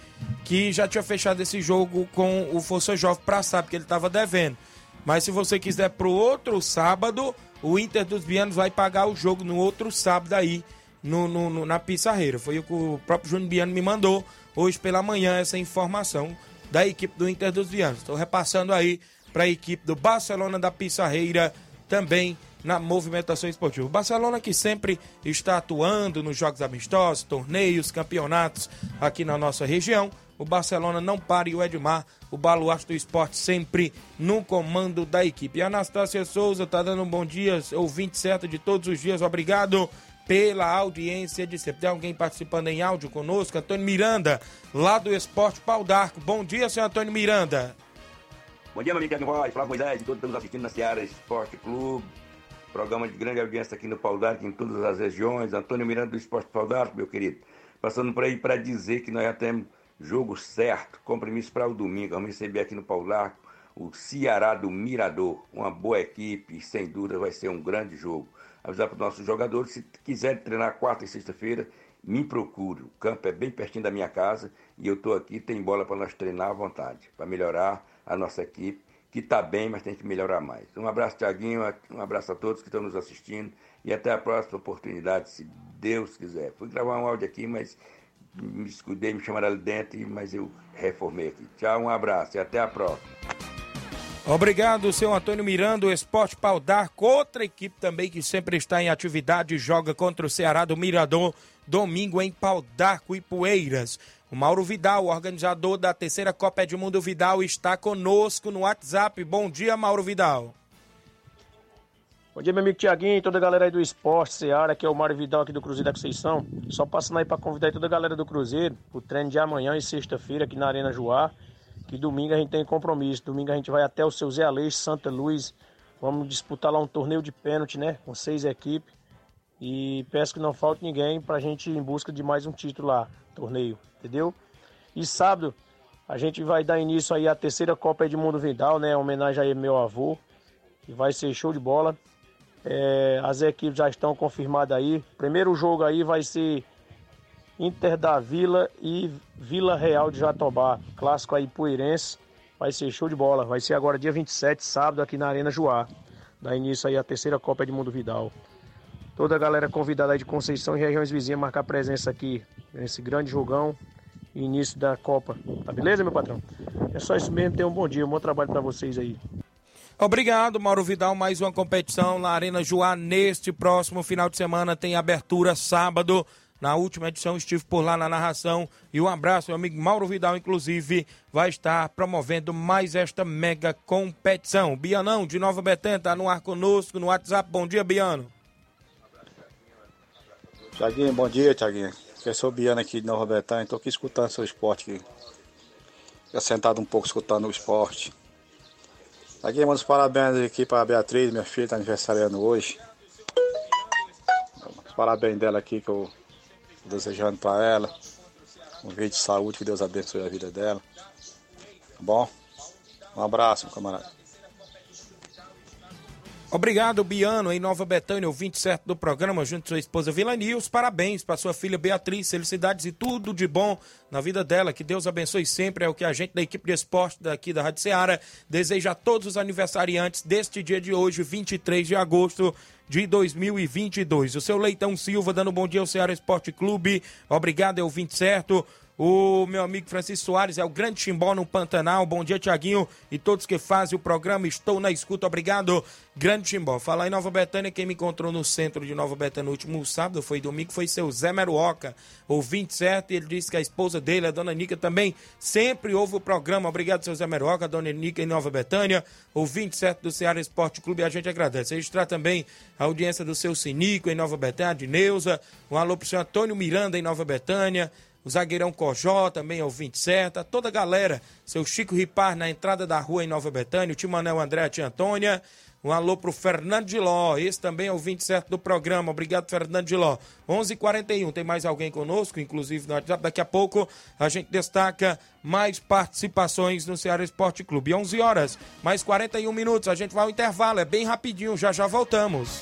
que já tinha fechado esse jogo com o Força Jovem pra sábado, que ele tava devendo. Mas se você quiser pro outro sábado, o Inter dos Bianos vai pagar o jogo no outro sábado aí, no, no- no- na Pissarreira. Foi o que o próprio Júnior Biano me mandou hoje pela manhã essa informação da equipe do Inter dos Bianos. Estou repassando aí para a equipe do Barcelona da Pissarreira também na movimentação esportiva. O Barcelona que sempre está atuando nos jogos amistosos, torneios, campeonatos aqui na nossa região. O Barcelona não para e o Edmar, o baluarte do esporte, sempre no comando da equipe. E Anastácia Souza tá dando um bom dia, ouvinte certo de todos os dias. Obrigado pela audiência de sempre. Tem alguém participando em áudio conosco? Antônio Miranda, lá do Esporte Pau d'Arco. Bom dia, senhor Antônio Miranda. Bom dia, meu amigo Roy, Flávio Moisés e todos estamos assistindo na Seara Esporte Clube. Programa de grande audiência aqui no Pau d'Arco, em todas as regiões. Antônio Miranda do Esporte Pau d'Arco, meu querido. Passando por aí para dizer que nós já temos jogo certo, compromisso para o domingo. Vamos receber aqui no Pau d'Arco o Ceará do Mirador. Uma boa equipe sem dúvida vai ser um grande jogo. Avisar para os nossos jogadores, se quiserem treinar quarta e sexta-feira, me procure. O campo é bem pertinho da minha casa e eu estou aqui, tem bola para nós treinar à vontade, para melhorar a nossa equipe, que está bem, mas tem que melhorar mais. Um abraço, Tiaguinho, um abraço a todos que estão nos assistindo e até a próxima oportunidade, se Deus quiser. Fui gravar um áudio aqui, mas me escudei, me chamaram ali dentro, mas eu reformei aqui. Tchau, um abraço e até a próxima. Obrigado, seu Antônio Miranda, o Esporte Pau d'Arco, outra equipe também que sempre está em atividade, joga contra o Ceará do Mirador, domingo em Pau d'Arco e Poeiras. O Mauro Vidal, organizador da terceira Copa Edmundo Vidal, está conosco no WhatsApp. Bom dia, Mauro Vidal. Bom dia, meu amigo Tiaguinho e toda a galera aí do Esporte Seara, que é o Mário Vidal aqui do Cruzeiro da Conceição. Só passando aí para convidar toda a galera do Cruzeiro o treino de amanhã e sexta-feira aqui na Arena Joá. Que domingo a gente tem compromisso. Domingo a gente vai até o seu Zé Aleixo, Santa Luz. Vamos disputar lá um torneio de pênalti, né? Com seis equipes. E peço que não falte ninguém pra gente ir em busca de mais um título lá, torneio, entendeu? E sábado a gente vai dar início aí à terceira Copa Edmundo Vidal, né? Homenagem aí ao meu avô. Que vai ser show de bola. É, as equipes já estão confirmadas aí. Primeiro jogo aí vai ser Inter da Vila e Vila Real de Jatobá. Clássico aí poeirense. Vai ser show de bola. Vai ser agora dia 27, sábado, aqui na Arena Joá. Dá início aí a terceira Copa de Mundo Vidal. Toda a galera convidada aí de Conceição e regiões vizinhas marcar presença aqui nesse grande jogão. Início da Copa. Tá beleza, meu patrão? É só isso mesmo. Tenham um bom dia. Um bom trabalho para vocês aí. Obrigado, Mauro Vidal. Mais uma competição na Arena Joá neste próximo final de semana. Tem abertura sábado. Na última edição estive por lá na narração. E um abraço, meu amigo Mauro Vidal, inclusive, vai estar promovendo mais esta mega competição. Bianão, de Nova Betânia, está no ar conosco no WhatsApp. Bom dia, Biano. Tiaguinho, bom dia, Tiaguinho. Eu sou o Biano aqui de Nova Betânia. Estou aqui escutando seu esporte aqui. Sentado um pouco escutando o esporte. Aqui mando os parabéns aqui para a Beatriz, minha filha, está aniversariando hoje. Os parabéns dela aqui que eu desejando para ela. Um vídeo de saúde, que Deus abençoe a vida dela. Tá bom? Um abraço, meu camarada. Obrigado, Biano, em Nova Betânia, ouvinte certo do programa, junto com sua esposa Vilani. Os parabéns para sua filha Beatriz, felicidades e tudo de bom na vida dela. Que Deus abençoe sempre. É o que a gente da equipe de esporte daqui da Rádio Ceará deseja a todos os aniversariantes deste dia de hoje, 23 de agosto de 2022. O seu Leitão Silva dando bom dia ao Ceará Esporte Clube. Obrigado, é o ouvinte certo. O meu amigo Francisco Soares é o grande chimbó no Pantanal. Bom dia, Tiaguinho, e todos que fazem o programa. Estou na escuta. Obrigado, grande chimbó. Falar em Nova Betânia, quem me encontrou no centro de Nova Betânia no último sábado, foi domingo, foi seu Zé Meruoca, ouvinte certo. Ele disse que a esposa dele, a dona Nica, também sempre ouve o programa. Obrigado, seu Zé Meruoca, dona Nica em Nova Betânia, ouvinte certo do Ceará Esporte Clube. A gente agradece. Registrar também a audiência do seu Sinico em Nova Betânia, de Neuza. Um alô pro seu Antônio Miranda em Nova Betânia o zagueirão Cojó também é ouvinte certa, toda a galera, seu Chico Ripar na entrada da rua em Nova Betânia, o Timanel André, a tia Antônia, um alô pro Fernando de Ló, esse também é ouvinte certo do programa, obrigado Fernando de Ló. 11:41 h 41 tem mais alguém conosco, inclusive no WhatsApp, daqui a pouco a gente destaca mais participações no Ceará Esporte Clube. 11 horas, mais 41 minutos, a gente vai ao intervalo, é bem rapidinho, já já voltamos.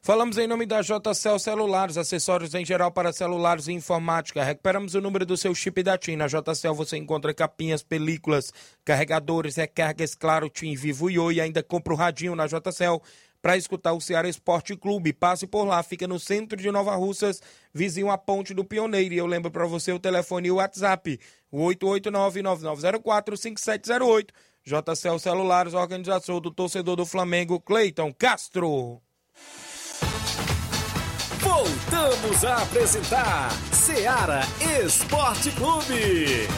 Falamos em nome da JCL Celulares, acessórios em geral para celulares e informática. Recuperamos o número do seu chip da TIM. Na JCL você encontra capinhas, películas, carregadores, recargas, claro, TIM, Vivo e Oi. Ainda compra o radinho na JCL para escutar o Ceará Esporte Clube. Passe por lá, fica no centro de Nova Russas, vizinho à Ponte do Pioneiro. E eu lembro para você o telefone e o WhatsApp, o 889-9904-5708. JCL Celulares, organização do torcedor do Flamengo, Cleiton Castro. Voltamos a apresentar Seara Esporte Clube.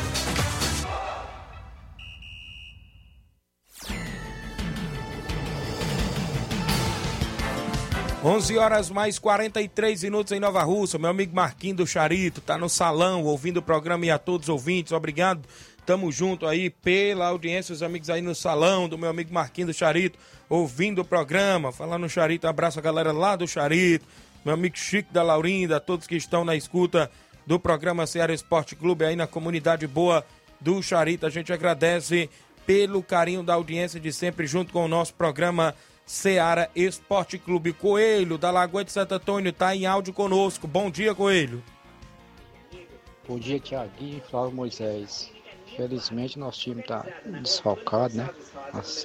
11 horas mais 43 minutos em Nova Rússia. Meu amigo Marquinho do Charito tá no salão ouvindo o programa e a todos os ouvintes. Obrigado. Tamo junto aí pela audiência, os amigos aí no salão do meu amigo Marquinho do Charito, ouvindo o programa. Falando no Charito, abraço a galera lá do Charito, meu amigo Chico da Laurinda, todos que estão na escuta do programa Ceará Esporte Clube aí na comunidade boa do Charito. A gente agradece pelo carinho da audiência de sempre junto com o nosso programa Seara Esporte Clube. Coelho, da Lagoa de Santo Antônio, está em áudio conosco. Bom dia, Coelho. Bom dia, Tiaguinho e Flávio Moisés. Felizmente nosso time está desfalcado, né?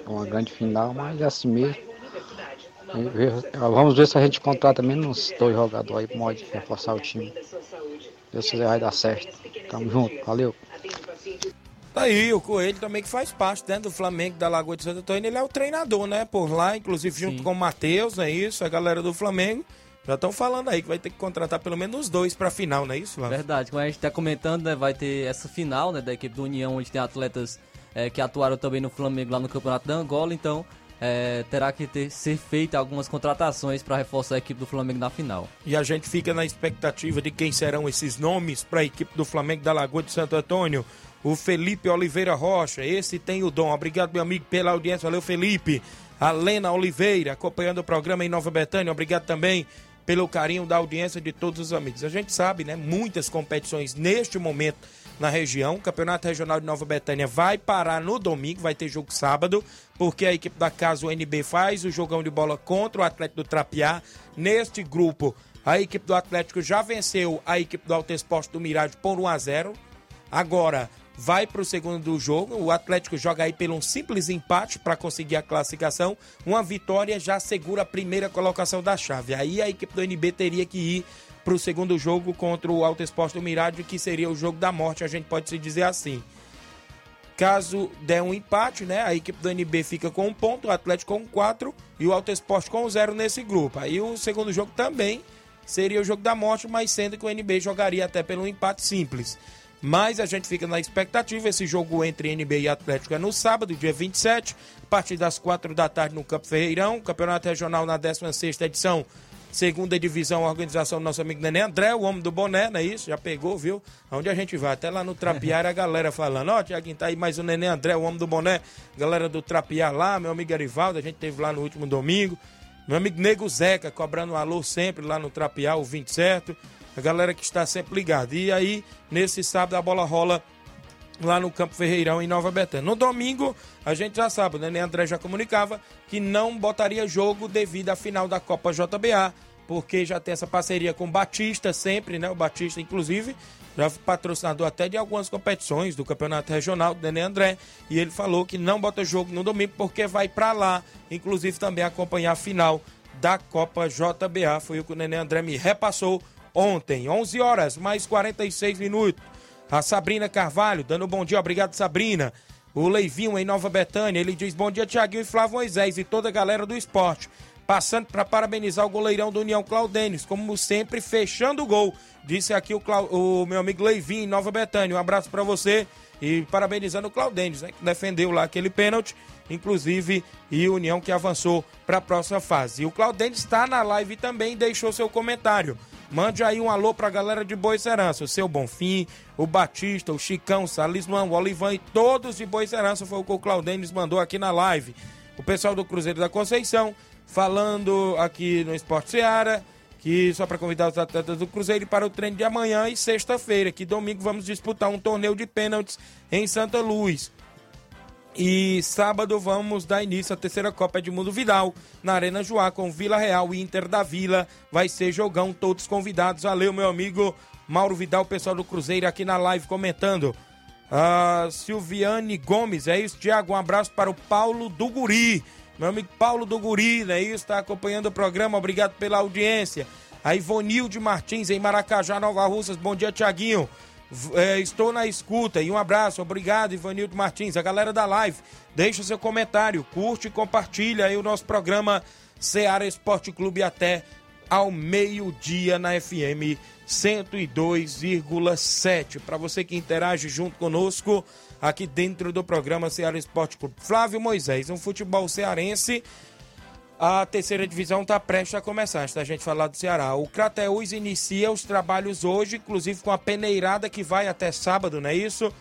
Uma grande final, mas assim mesmo. Vamos ver se a gente contrata menos dois jogadores aí pode reforçar o time. Deus quiser vai dar certo. Tamo junto, valeu. Tá aí, o Coelho também que faz parte dentro né, do Flamengo da Lagoa de Santo Antônio. Ele é o treinador, né? Por lá, inclusive junto Sim. com o Matheus, é isso? A galera do Flamengo. Já estão falando aí que vai ter que contratar pelo menos os dois para a final, não é isso, Flávio? Verdade, como a gente está comentando, né, vai ter essa final né, da equipe do União, onde tem atletas é, que atuaram também no Flamengo lá no Campeonato da Angola, então é, terá que ter, ser feita algumas contratações para reforçar a equipe do Flamengo na final. E a gente fica na expectativa de quem serão esses nomes para a equipe do Flamengo da Lagoa de Santo Antônio o Felipe Oliveira Rocha, esse tem o dom. Obrigado, meu amigo, pela audiência. Valeu, Felipe. A Lena Oliveira, acompanhando o programa em Nova Betânia. Obrigado também pelo carinho da audiência de todos os amigos. A gente sabe, né? Muitas competições neste momento na região. O Campeonato Regional de Nova Betânia vai parar no domingo, vai ter jogo sábado, porque a equipe da casa, o NB, faz o jogão de bola contra o Atlético do Trapiá. Neste grupo, a equipe do Atlético já venceu a equipe do Alto Esporte do Mirade por 1 a 0 Agora, vai para o segundo jogo. O Atlético joga aí pelo um simples empate para conseguir a classificação. Uma vitória já segura a primeira colocação da chave. Aí a equipe do NB teria que ir para o segundo jogo contra o Alto Esporte do Mirádio, que seria o jogo da morte, a gente pode se dizer assim. Caso der um empate, né? A equipe do NB fica com um ponto, o Atlético com quatro e o Alto Esporte com zero nesse grupo. Aí o segundo jogo também seria o jogo da morte, mas sendo que o NB jogaria até pelo empate simples. Mas a gente fica na expectativa. Esse jogo entre NB e Atlético é no sábado, dia 27, a partir das 4 da tarde no Campo Ferreirão. Campeonato Regional na 16 edição, segunda divisão, organização do nosso amigo Nenê André, o homem do boné, não é isso? Já pegou, viu? Onde a gente vai? Até lá no Trapiar a galera falando: Ó, oh, Tiaguinho, tá aí mais o Nenê André, o homem do boné. Galera do Trapiar lá, meu amigo Arivaldo, a gente teve lá no último domingo. Meu amigo Nego Zeca, cobrando um alô sempre lá no Trapiar, o 20 certo a galera que está sempre ligada. E aí, nesse sábado, a bola rola lá no Campo Ferreirão, em Nova Betânia. No domingo, a gente já sabe, né? André já comunicava que não botaria jogo devido à final da Copa JBA, porque já tem essa parceria com o Batista sempre, né? O Batista, inclusive, já patrocinador até de algumas competições do Campeonato Regional do Nenê André, e ele falou que não bota jogo no domingo porque vai para lá, inclusive também acompanhar a final da Copa JBA. Foi o que o Nenê André me repassou ontem. 11 horas, mais 46 minutos. A Sabrina Carvalho, dando um bom dia, obrigado Sabrina. O Leivinho em Nova Betânia, ele diz bom dia Tiaguinho e Flávio Moisés e toda a galera do esporte. Passando para parabenizar o goleirão do União Claudênis, como sempre, fechando o gol. Disse aqui o, o meu amigo Leivinho em Nova Betânia. Um abraço para você e parabenizando o Claudênis, né, que defendeu lá aquele pênalti, inclusive, e União que avançou para a próxima fase. E o Claudênis está na live também deixou seu comentário. Mande aí um alô pra galera de Boa Serança, o seu Bonfim, o Batista, o Chicão, o Salismão, o Olivan e todos de Boa Serança foi o que o Claudênis mandou aqui na live. O pessoal do Cruzeiro da Conceição, falando aqui no Esporte Seara, que só para convidar os atletas do Cruzeiro para o treino de amanhã e sexta-feira, que domingo vamos disputar um torneio de pênaltis em Santa Luz. E sábado vamos dar início à terceira Copa Edmundo Vidal, na Arena Joá, com Vila Real e Inter da Vila. Vai ser jogão, todos convidados. Valeu, meu amigo Mauro Vidal, pessoal do Cruzeiro aqui na live comentando. Silviane Gomes, é isso, Tiago? Um abraço para o Paulo do Guri. Meu amigo Paulo do Guri, é isso? Está acompanhando o programa, obrigado pela audiência. A Ivonilde Martins, em Maracajá, Nova Russas. Bom dia, Tiaguinho. É, estou na escuta e um abraço, obrigado Ivanildo Martins, a galera da live, deixa seu comentário, curte e compartilha aí o nosso programa Seara Esporte Clube até ao meio-dia na FM 102,7. Para você que interage junto conosco aqui dentro do programa Ceará Esporte Clube. Flávio Moisés, um futebol cearense. A terceira divisão está prestes a começar, antes da gente falar do Ceará. O Crateus inicia os trabalhos hoje, inclusive com a peneirada que vai até sábado, não é isso?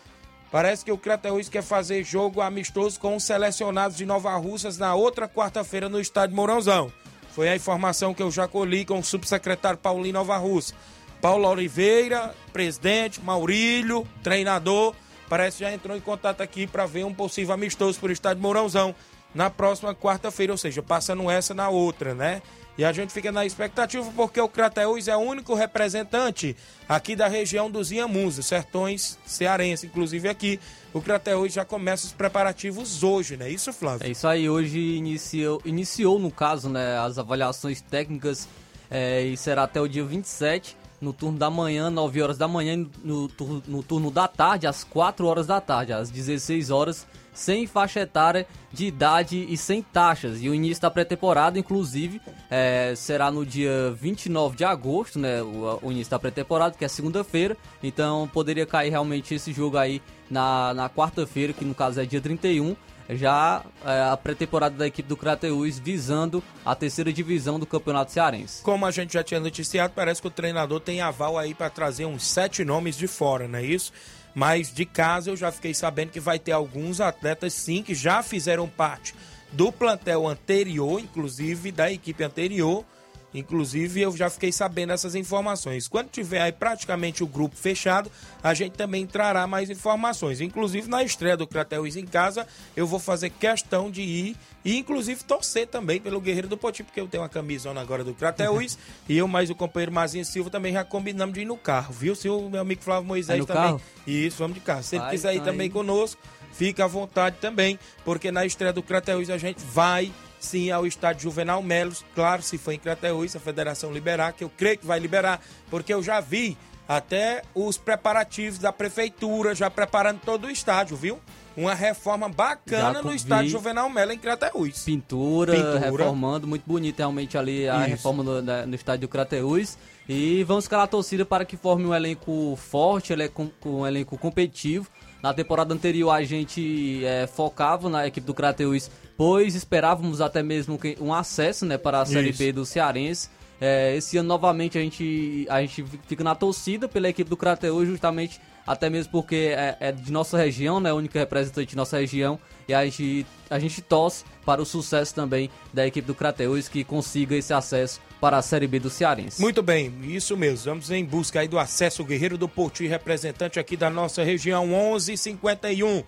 Parece que o Crateus quer fazer jogo amistoso com os selecionados de Nova Russas na outra quarta-feira no estádio Mourãozão. Foi a informação que eu já colhi com o subsecretário Paulinho Nova Russa. Paulo Oliveira, presidente, Maurílio, treinador, parece que já entrou em contato aqui para ver um possível amistoso por estádio Mourãozão na próxima quarta-feira, ou seja, passando essa na outra, né? E a gente fica na expectativa porque o Crateus é o único representante aqui da região dos Inhamuns, os sertões cearense, inclusive aqui. O Crateus já começa os preparativos hoje, né? Isso, Flávio? É isso aí, hoje iniciou, iniciou no caso, né, as avaliações técnicas é, e será até o dia 27, no turno da manhã, 9 horas da manhã, no, no turno da tarde, às 4 horas da tarde, às 16 horas sem faixa etária de idade e sem taxas. E o início da pré-temporada, inclusive, é, será no dia 29 de agosto, né? O, o início da pré-temporada, que é segunda-feira. Então poderia cair realmente esse jogo aí na, na quarta-feira, que no caso é dia 31 já é, a pré-temporada da equipe do Crateus visando a terceira divisão do Campeonato Cearense. Como a gente já tinha noticiado, parece que o treinador tem aval aí para trazer uns sete nomes de fora, não é isso? Mas de casa eu já fiquei sabendo que vai ter alguns atletas sim que já fizeram parte do plantel anterior, inclusive da equipe anterior. Inclusive eu já fiquei sabendo essas informações. Quando tiver aí praticamente o grupo fechado, a gente também trará mais informações. Inclusive na estreia do Crateus em casa, eu vou fazer questão de ir e inclusive torcer também pelo Guerreiro do Poti, porque eu tenho uma camisona agora do Crateus e eu mais o companheiro Mazinho Silva também já combinamos de ir no carro, viu? Se o meu amigo Flávio Moisés no também. carro? Isso, vamos de carro. Se ele quiser ir então também conosco, fica à vontade também, porque na estreia do Crateus a gente vai sim ao estádio Juvenal Melos, claro, se for em Crateus, a federação liberar, que eu creio que vai liberar, porque eu já vi até os preparativos da prefeitura já preparando todo o estádio, viu? Uma reforma bacana no estádio Juvenal Melo em Crateus. Pintura, Pintura. reformando, muito bonito realmente ali a Isso. reforma no, na- no estádio do Crateus. E vamos escalar a torcida para que forme um elenco forte, com um elenco competitivo. Na temporada anterior a gente eh, focava na equipe do Crateus, pois esperávamos até mesmo um acesso né, para a Série Isso. B do Cearense. Eh, esse ano novamente a gente, a gente fica na torcida pela equipe do Crateus, justamente até mesmo porque é, é de nossa região, né? A única representante de nossa região. E a gente, a gente torce para o sucesso também da equipe do Crateus que consiga esse acesso para a Série B do Cearense. Muito bem, isso mesmo. Vamos em busca aí do acesso Guerreiro do Poti, representante aqui da nossa região 1151.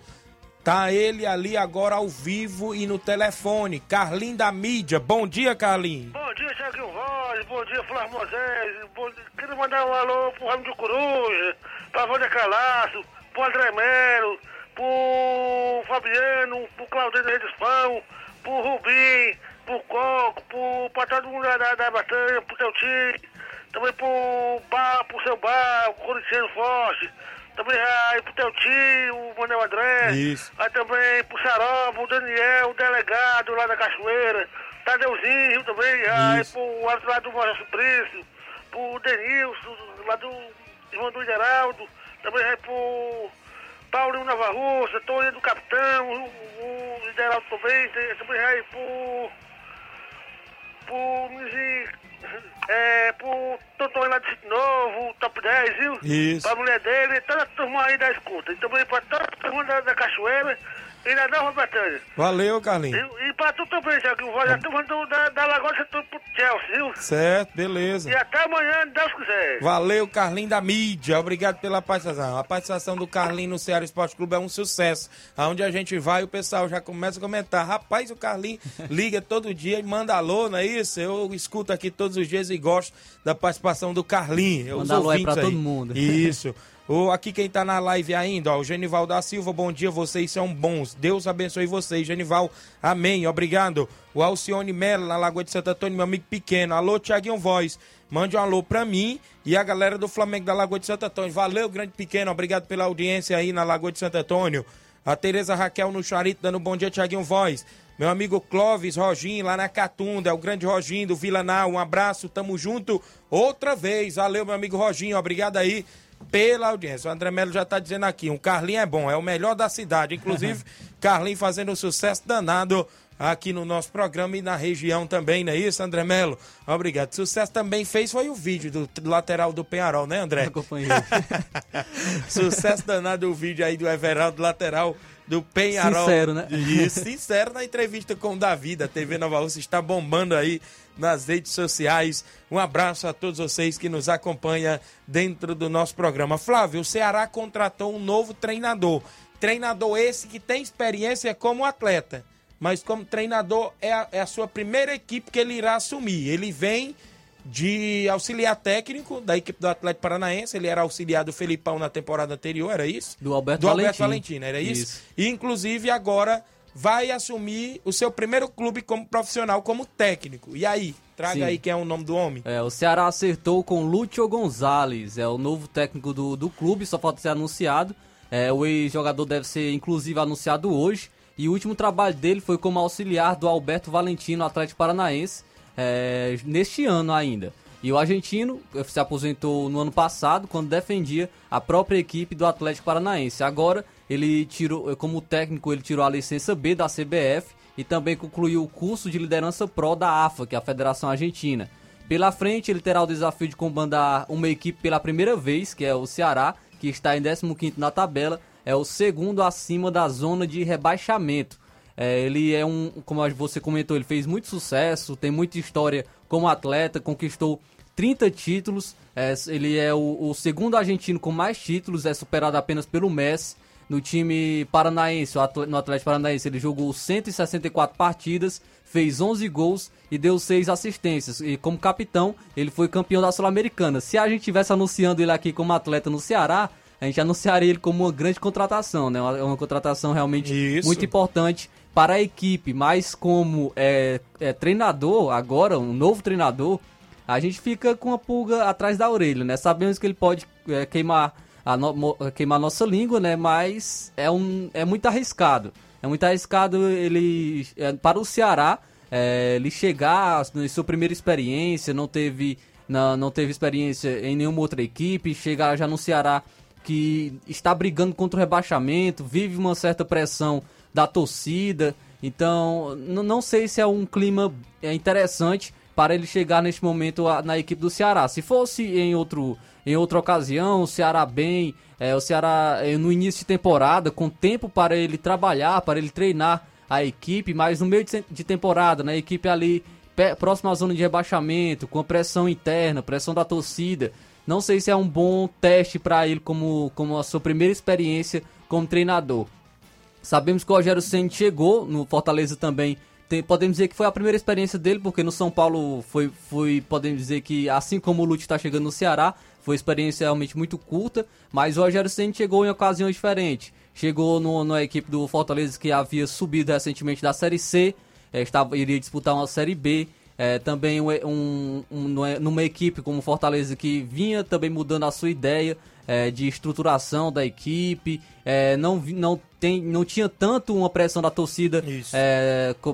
Tá ele ali agora ao vivo e no telefone. Carlinho da mídia. Bom dia, Carlinho. Bom dia, Thiaguinho Voz, bom dia, Flávio Moisés, bom... queria mandar um alô pro Ramo de Coruja, pra Vânia Calaço, pro André Melo, pro Fabiano, pro Claudinho da Redes Pão, pro Rubim, pro Coco, pro, pra todo mundo da, da Batanha, pro teu time, também pro bar, pro seu bar, o Corintiano Forte, também aí pro teu tio, o Manel André, Isso. aí também pro Saroba, o Daniel, o delegado lá da Cachoeira, Tadeuzinho também, aí Isso. pro lado do Maurício Príncipe, pro Denilson, lá do João do Geraldo, também aí pro Paulinho Nova Russa, Toninho do Capitão, o, o Geraldo também, também aí pro pro é, pro Totonho lá de Sítio Novo, Top 10, viu? Isso. Pra mulher dele, toda a turma aí da escuta. E também pra toda a turma da, da Cachoeira e da Nova Betânia. Valeu, Carlinho. E, e pra tu também, Thiago, voz a turma do, da, da Lagoa pro Chelsea, viu? Certo, beleza. E até amanhã, Deus quiser. Valeu, Carlinho da mídia. Obrigado pela participação. A participação do Carlinho no Ceará Esporte Clube é um sucesso. Aonde a gente vai, o pessoal já começa a comentar. Rapaz, o Carlinho liga todo dia e manda alô, não é isso? Eu escuto aqui todos os dias e gosto da participação do Carlinho. Os Manda alô aí ouvintes pra todo mundo. Isso. O, aqui quem tá na live ainda, ó, o Genival da Silva, bom dia, vocês são bons. Deus abençoe vocês, Genival. Amém, obrigado. O Alcione Mello, na Lagoa de Santo Antônio, meu amigo pequeno. Alô, Tiaguinho Voz. Mande um alô pra mim e a galera do Flamengo da Lagoa de Santo Antônio. Valeu, grande pequeno, obrigado pela audiência aí na Lagoa de Santo Antônio. A Tereza Raquel no Charito dando bom dia, Tiaguinho Voz. Meu amigo Clóvis Roginho, lá na Catunda, é o grande Roginho do Vila Nau. Um abraço, tamo junto outra vez. Valeu, meu amigo Roginho, obrigado aí pela audiência. O André Melo já tá dizendo aqui, um Carlinho é bom, é o melhor da cidade. Inclusive, Carlinho fazendo um sucesso danado aqui no nosso programa e na região também, não é isso, André Melo? Obrigado. Sucesso também fez foi o vídeo do lateral do Penharol, né, André? Acompanhei. Sucesso danado o vídeo aí do Everaldo, lateral do Penharol. Sincero, né? Isso, sincero na entrevista com o Davi, da TV Nova Rússia, está bombando aí nas redes sociais. Um abraço a todos vocês que nos acompanham dentro do nosso programa. Flávio, o Ceará contratou um novo treinador. Treinador esse que tem experiência como atleta mas como treinador é a, é a sua primeira equipe que ele irá assumir. Ele vem de auxiliar técnico da equipe do Atlético Paranaense. Ele era auxiliar do Felipão na temporada anterior, era isso? Do Alberto do Valentim. Alberto Valentim, era isso? Isso. E inclusive agora vai assumir o seu primeiro clube como profissional, como técnico. E aí? Traga Sim. aí quem é o nome do homem. É, o Ceará acertou com Lúcio Gonzalez, é o novo técnico do, do clube, só falta ser anunciado. É, o ex-jogador deve ser, inclusive, anunciado hoje. E o último trabalho dele foi como auxiliar do Alberto Valentino, Atlético Paranaense, é, neste ano ainda. E o argentino se aposentou no ano passado, quando defendia a própria equipe do Atlético Paranaense. Agora, ele tirou, como técnico, ele tirou a licença B da CBF e também concluiu o curso de liderança Pro da AFA, que é a Federação Argentina. Pela frente, ele terá o desafio de comandar uma equipe pela primeira vez, que é o Ceará, que está em 15º na tabela, é o segundo acima da zona de rebaixamento. É, ele é um, como você comentou, ele fez muito sucesso, tem muita história como atleta, conquistou 30 títulos. é, ele é o, o segundo argentino com mais títulos, é superado apenas pelo Messi. No time paranaense, no Atlético Paranaense, ele jogou 164 partidas, fez 11 gols e deu 6 assistências. E como capitão, ele foi campeão da Sul-Americana. Se a gente tivesse anunciando ele aqui como atleta no Ceará, a gente anunciaria ele como uma grande contratação, né? Uma, uma contratação realmente Isso. muito importante para a equipe, mas como é, é treinador agora, um novo treinador, a gente fica com a pulga atrás da orelha, né? Sabemos que ele pode é, queimar a no- queimar nossa língua, né? Mas é um é muito arriscado. É muito arriscado ele é, para o Ceará é, ele chegar na sua primeira experiência, não teve não, não teve experiência em nenhuma outra equipe, chegar já no Ceará que está brigando contra o rebaixamento, vive uma certa pressão da torcida. Então, não sei se é um clima é, interessante para ele chegar neste momento na equipe do Ceará. Se fosse em outro em outra ocasião, o Ceará bem, é, o Ceará é, no início de temporada, com tempo para ele trabalhar, para ele treinar a equipe, mas no meio de, de temporada, na equipe ali próxima à zona de rebaixamento, com a pressão interna, pressão da torcida. Não sei se é um bom teste para ele como, como a sua primeira experiência como treinador. Sabemos que o Rogério Ceni chegou no Fortaleza também. Tem- podemos dizer que foi a primeira experiência dele, porque no São Paulo foi, foi podemos dizer que assim como o Lute está chegando no Ceará, foi experiência realmente muito curta, mas o Rogério Ceni chegou em ocasiões diferentes. Chegou no, na equipe do Fortaleza que havia subido recentemente da Série C, eh, estava, iria disputar uma Série B. eh, também um, um- um- numa- equipe como Fortaleza que vinha também mudando a sua ideia eh, de estruturação da equipe, eh, não, não, tem, não tinha tanto uma pressão da torcida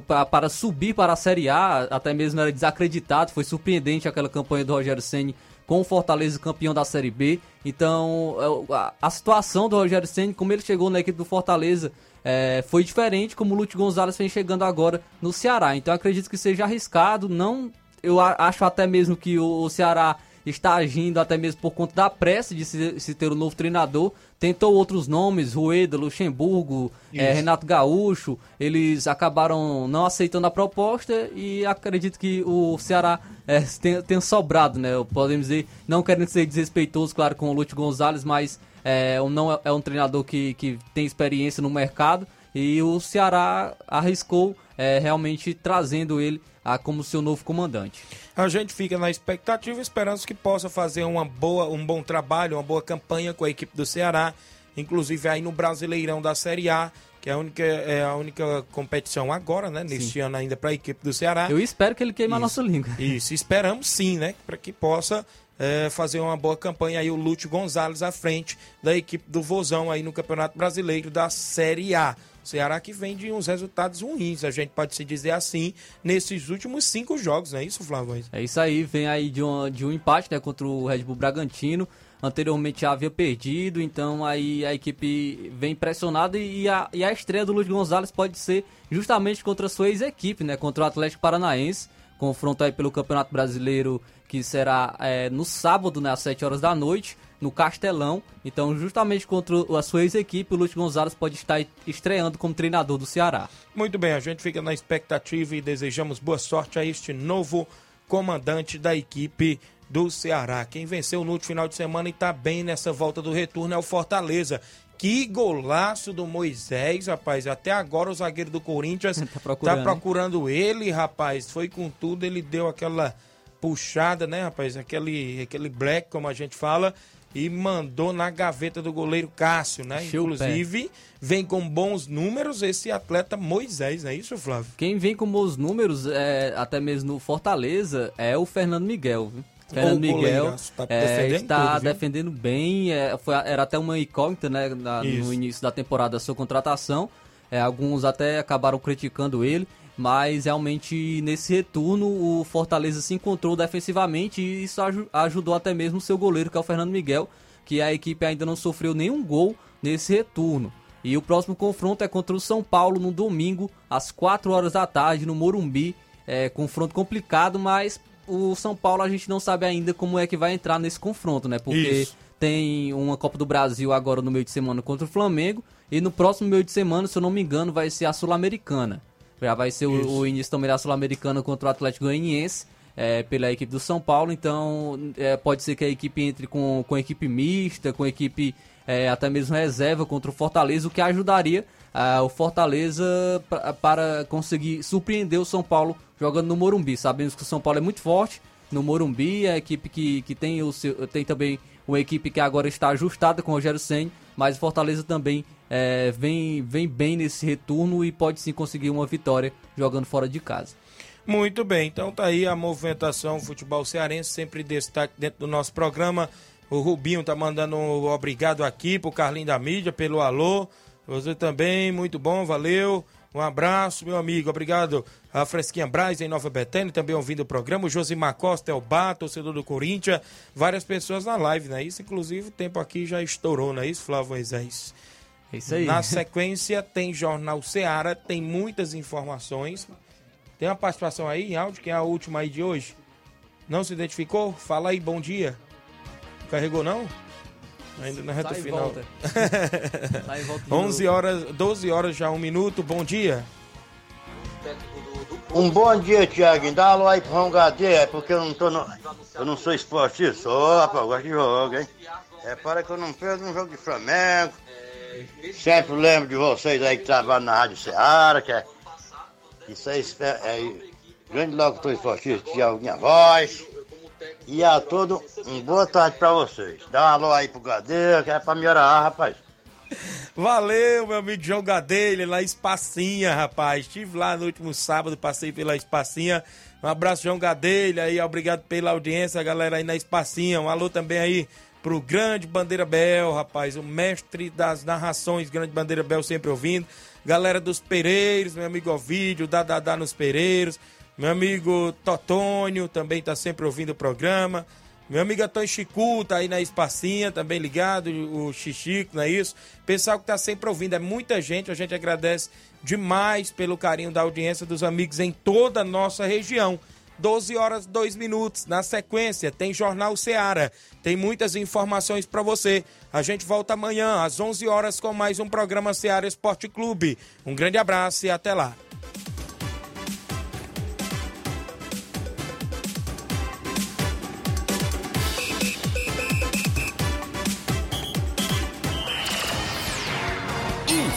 pa- para subir para a Série A, até mesmo era desacreditado, foi surpreendente aquela campanha do Rogério Ceni com o Fortaleza campeão da Série B. Então, é, a, a situação do Rogério Ceni, como ele chegou na equipe do Fortaleza, é, foi diferente como o Lúcio Gonzalez vem chegando agora no Ceará. Então, acredito que seja arriscado. Não, eu acho até mesmo que o, Ceará está agindo até mesmo por conta da pressa de se, se ter um novo treinador. Tentou outros nomes, Rueda, Luxemburgo, é. Renato Gaúcho. Eles acabaram não aceitando a proposta e acredito que o Ceará é, tenha, tenha sobrado, né? Podemos dizer, não querendo ser desrespeitoso, claro, com o Lúcio Gonzalez, mas é, não é, é um treinador que, que tem experiência no mercado e o Ceará arriscou é, realmente trazendo ele a, como seu novo comandante. A gente fica na expectativa, esperando que possa fazer uma boa, um bom trabalho, uma boa campanha com a equipe do Ceará, inclusive aí no Brasileirão da Série A, que é a única, é a única competição agora, né? Neste Sim. ano ainda para a equipe do Ceará. Eu espero que ele queime a Isso. nossa língua. Isso, esperamos sim, né? Para que possa é, fazer uma boa campanha aí o Lúcio Gonzalez à frente da equipe do Vozão aí no Campeonato Brasileiro da Série A. Ceará que vem de uns resultados ruins, a gente pode se dizer assim, nesses últimos cinco jogos, não é isso, Flávio? É isso aí, vem aí de um, de um empate né, contra o Red Bull Bragantino. Anteriormente havia perdido, então aí a equipe vem pressionada e a, e a estreia do Luiz Gonzalez pode ser justamente contra a sua ex-equipe, né? Contra o Atlético Paranaense. Confronto aí pelo Campeonato Brasileiro que será é, no sábado, né, às 7 horas da noite, no Castelão. Então, justamente contra a sua ex-equipe, o Luiz Gonzalez pode estar estreando como treinador do Ceará. Muito bem, a gente fica na expectativa e desejamos boa sorte a este novo comandante da equipe do Ceará. Quem venceu no último final de semana e está bem nessa volta do retorno é o Fortaleza. Que golaço do Moisés, rapaz. Até agora o zagueiro do Corinthians tá procurando, procurando, hein? ele, rapaz. Foi com tudo, ele deu aquela puxada, né, rapaz? Aquele, aquele black, como a gente fala, e mandou na gaveta do goleiro Cássio, né? Pé. Inclusive, vem com bons números esse atleta Moisés, não é isso, Flávio? Quem vem com bons números, é, até mesmo no Fortaleza, é o Fernando Miguel. Viu? Fernando Miguel goleiraço, tá é, defendendo está tudo, defendendo bem. é, foi, era até uma incógnita né, na- no início da temporada a sua contratação. É, alguns até acabaram criticando ele. Mas realmente nesse retorno o Fortaleza se encontrou defensivamente e isso aju- ajudou até mesmo o seu goleiro, que é o Fernando Miguel, que a equipe ainda não sofreu nenhum gol nesse retorno. E o próximo confronto é contra o São Paulo no domingo, às 4 horas da tarde, no Morumbi. É, confronto complicado, mas o São Paulo a gente não sabe ainda como é que vai entrar nesse confronto, né? Porque Isso. tem uma Copa do Brasil agora no meio de semana contra o Flamengo. E no próximo meio de semana, se eu não me engano, vai ser a Sul-Americana. Já vai ser o, o início também da Sul-Americana contra o Atlético Goianiense. é, pela equipe do São Paulo, então é, pode ser que a equipe entre com, com equipe mista, com equipe é, até mesmo reserva contra o Fortaleza, o que ajudaria ah, o Fortaleza pra- para conseguir surpreender o São Paulo jogando no Morumbi. Sabemos que o São Paulo é muito forte no Morumbi, é a equipe que, que tem, o seu, tem também uma equipe que agora está ajustada com o Rogério Senna, mas o Fortaleza também é, vem, vem bem nesse retorno e pode sim conseguir uma vitória jogando fora de casa. Muito bem, então tá aí a movimentação futebol cearense, sempre destaque dentro do nosso programa. O Rubinho tá mandando um obrigado aqui pro Carlinho da Mídia, pelo alô. Você também, muito bom, valeu. Um abraço, meu amigo, obrigado. A Fresquinha Braz em Nova Betânia, também ouvindo o programa. O Josimar Costa, é o Bar, torcedor do Corinthians. Várias pessoas na live, né? Isso, inclusive, o tempo aqui já estourou, não é isso, Flávio Moisés? É isso aí. Na sequência, tem Jornal Seara, tem muitas informações. Tem uma participação aí em áudio, que é a última aí de hoje. Não se identificou? Fala aí, bom dia. Carregou não? Ainda na reta Sai e final. volta. Sai e volta de 11 novo. horas, 12 horas já, um minuto. Bom dia. Um bom dia, Tiaguinho. Dá alô aí pro Rongadê, é porque eu não tô no... Eu não sou esportista, rapaz, eu gosto de jogo, hein? É para que eu não perca um jogo de Flamengo. Sempre lembro de vocês aí que trabalham na Rádio Ceará, que é. Isso aí é, é grande locutor esportista, Tiaguinho Voz. E a todo um boa tarde pra vocês. Dá um alô aí pro Gadeira, que é pra melhorar, rapaz. Valeu, meu amigo João Gadelha, lá em Espacinha, rapaz. Estive lá no último sábado, passei pela Espacinha. Um abraço, João Gadelha, aí, obrigado pela audiência, galera aí na Espacinha. Um alô também aí pro Grande Bandeira Bel, rapaz, o mestre das narrações, Grande Bandeira Bel sempre ouvindo. Galera dos Pereiros, meu amigo Ovídio, da Dadá nos Pereiros. Meu amigo Totônio também tá sempre ouvindo o programa. Meu amigo Antônio Chicu tá aí na Espacinha, também ligado, o Xixico, não é isso? Pessoal que tá sempre ouvindo, é muita gente, a gente agradece demais pelo carinho da audiência dos amigos em toda a nossa região. 12 horas 2 minutos. Na sequência, tem Jornal Seara. Tem muitas informações para você. A gente volta amanhã às 11 horas com mais um programa Seara Esporte Clube. Um grande abraço e até lá.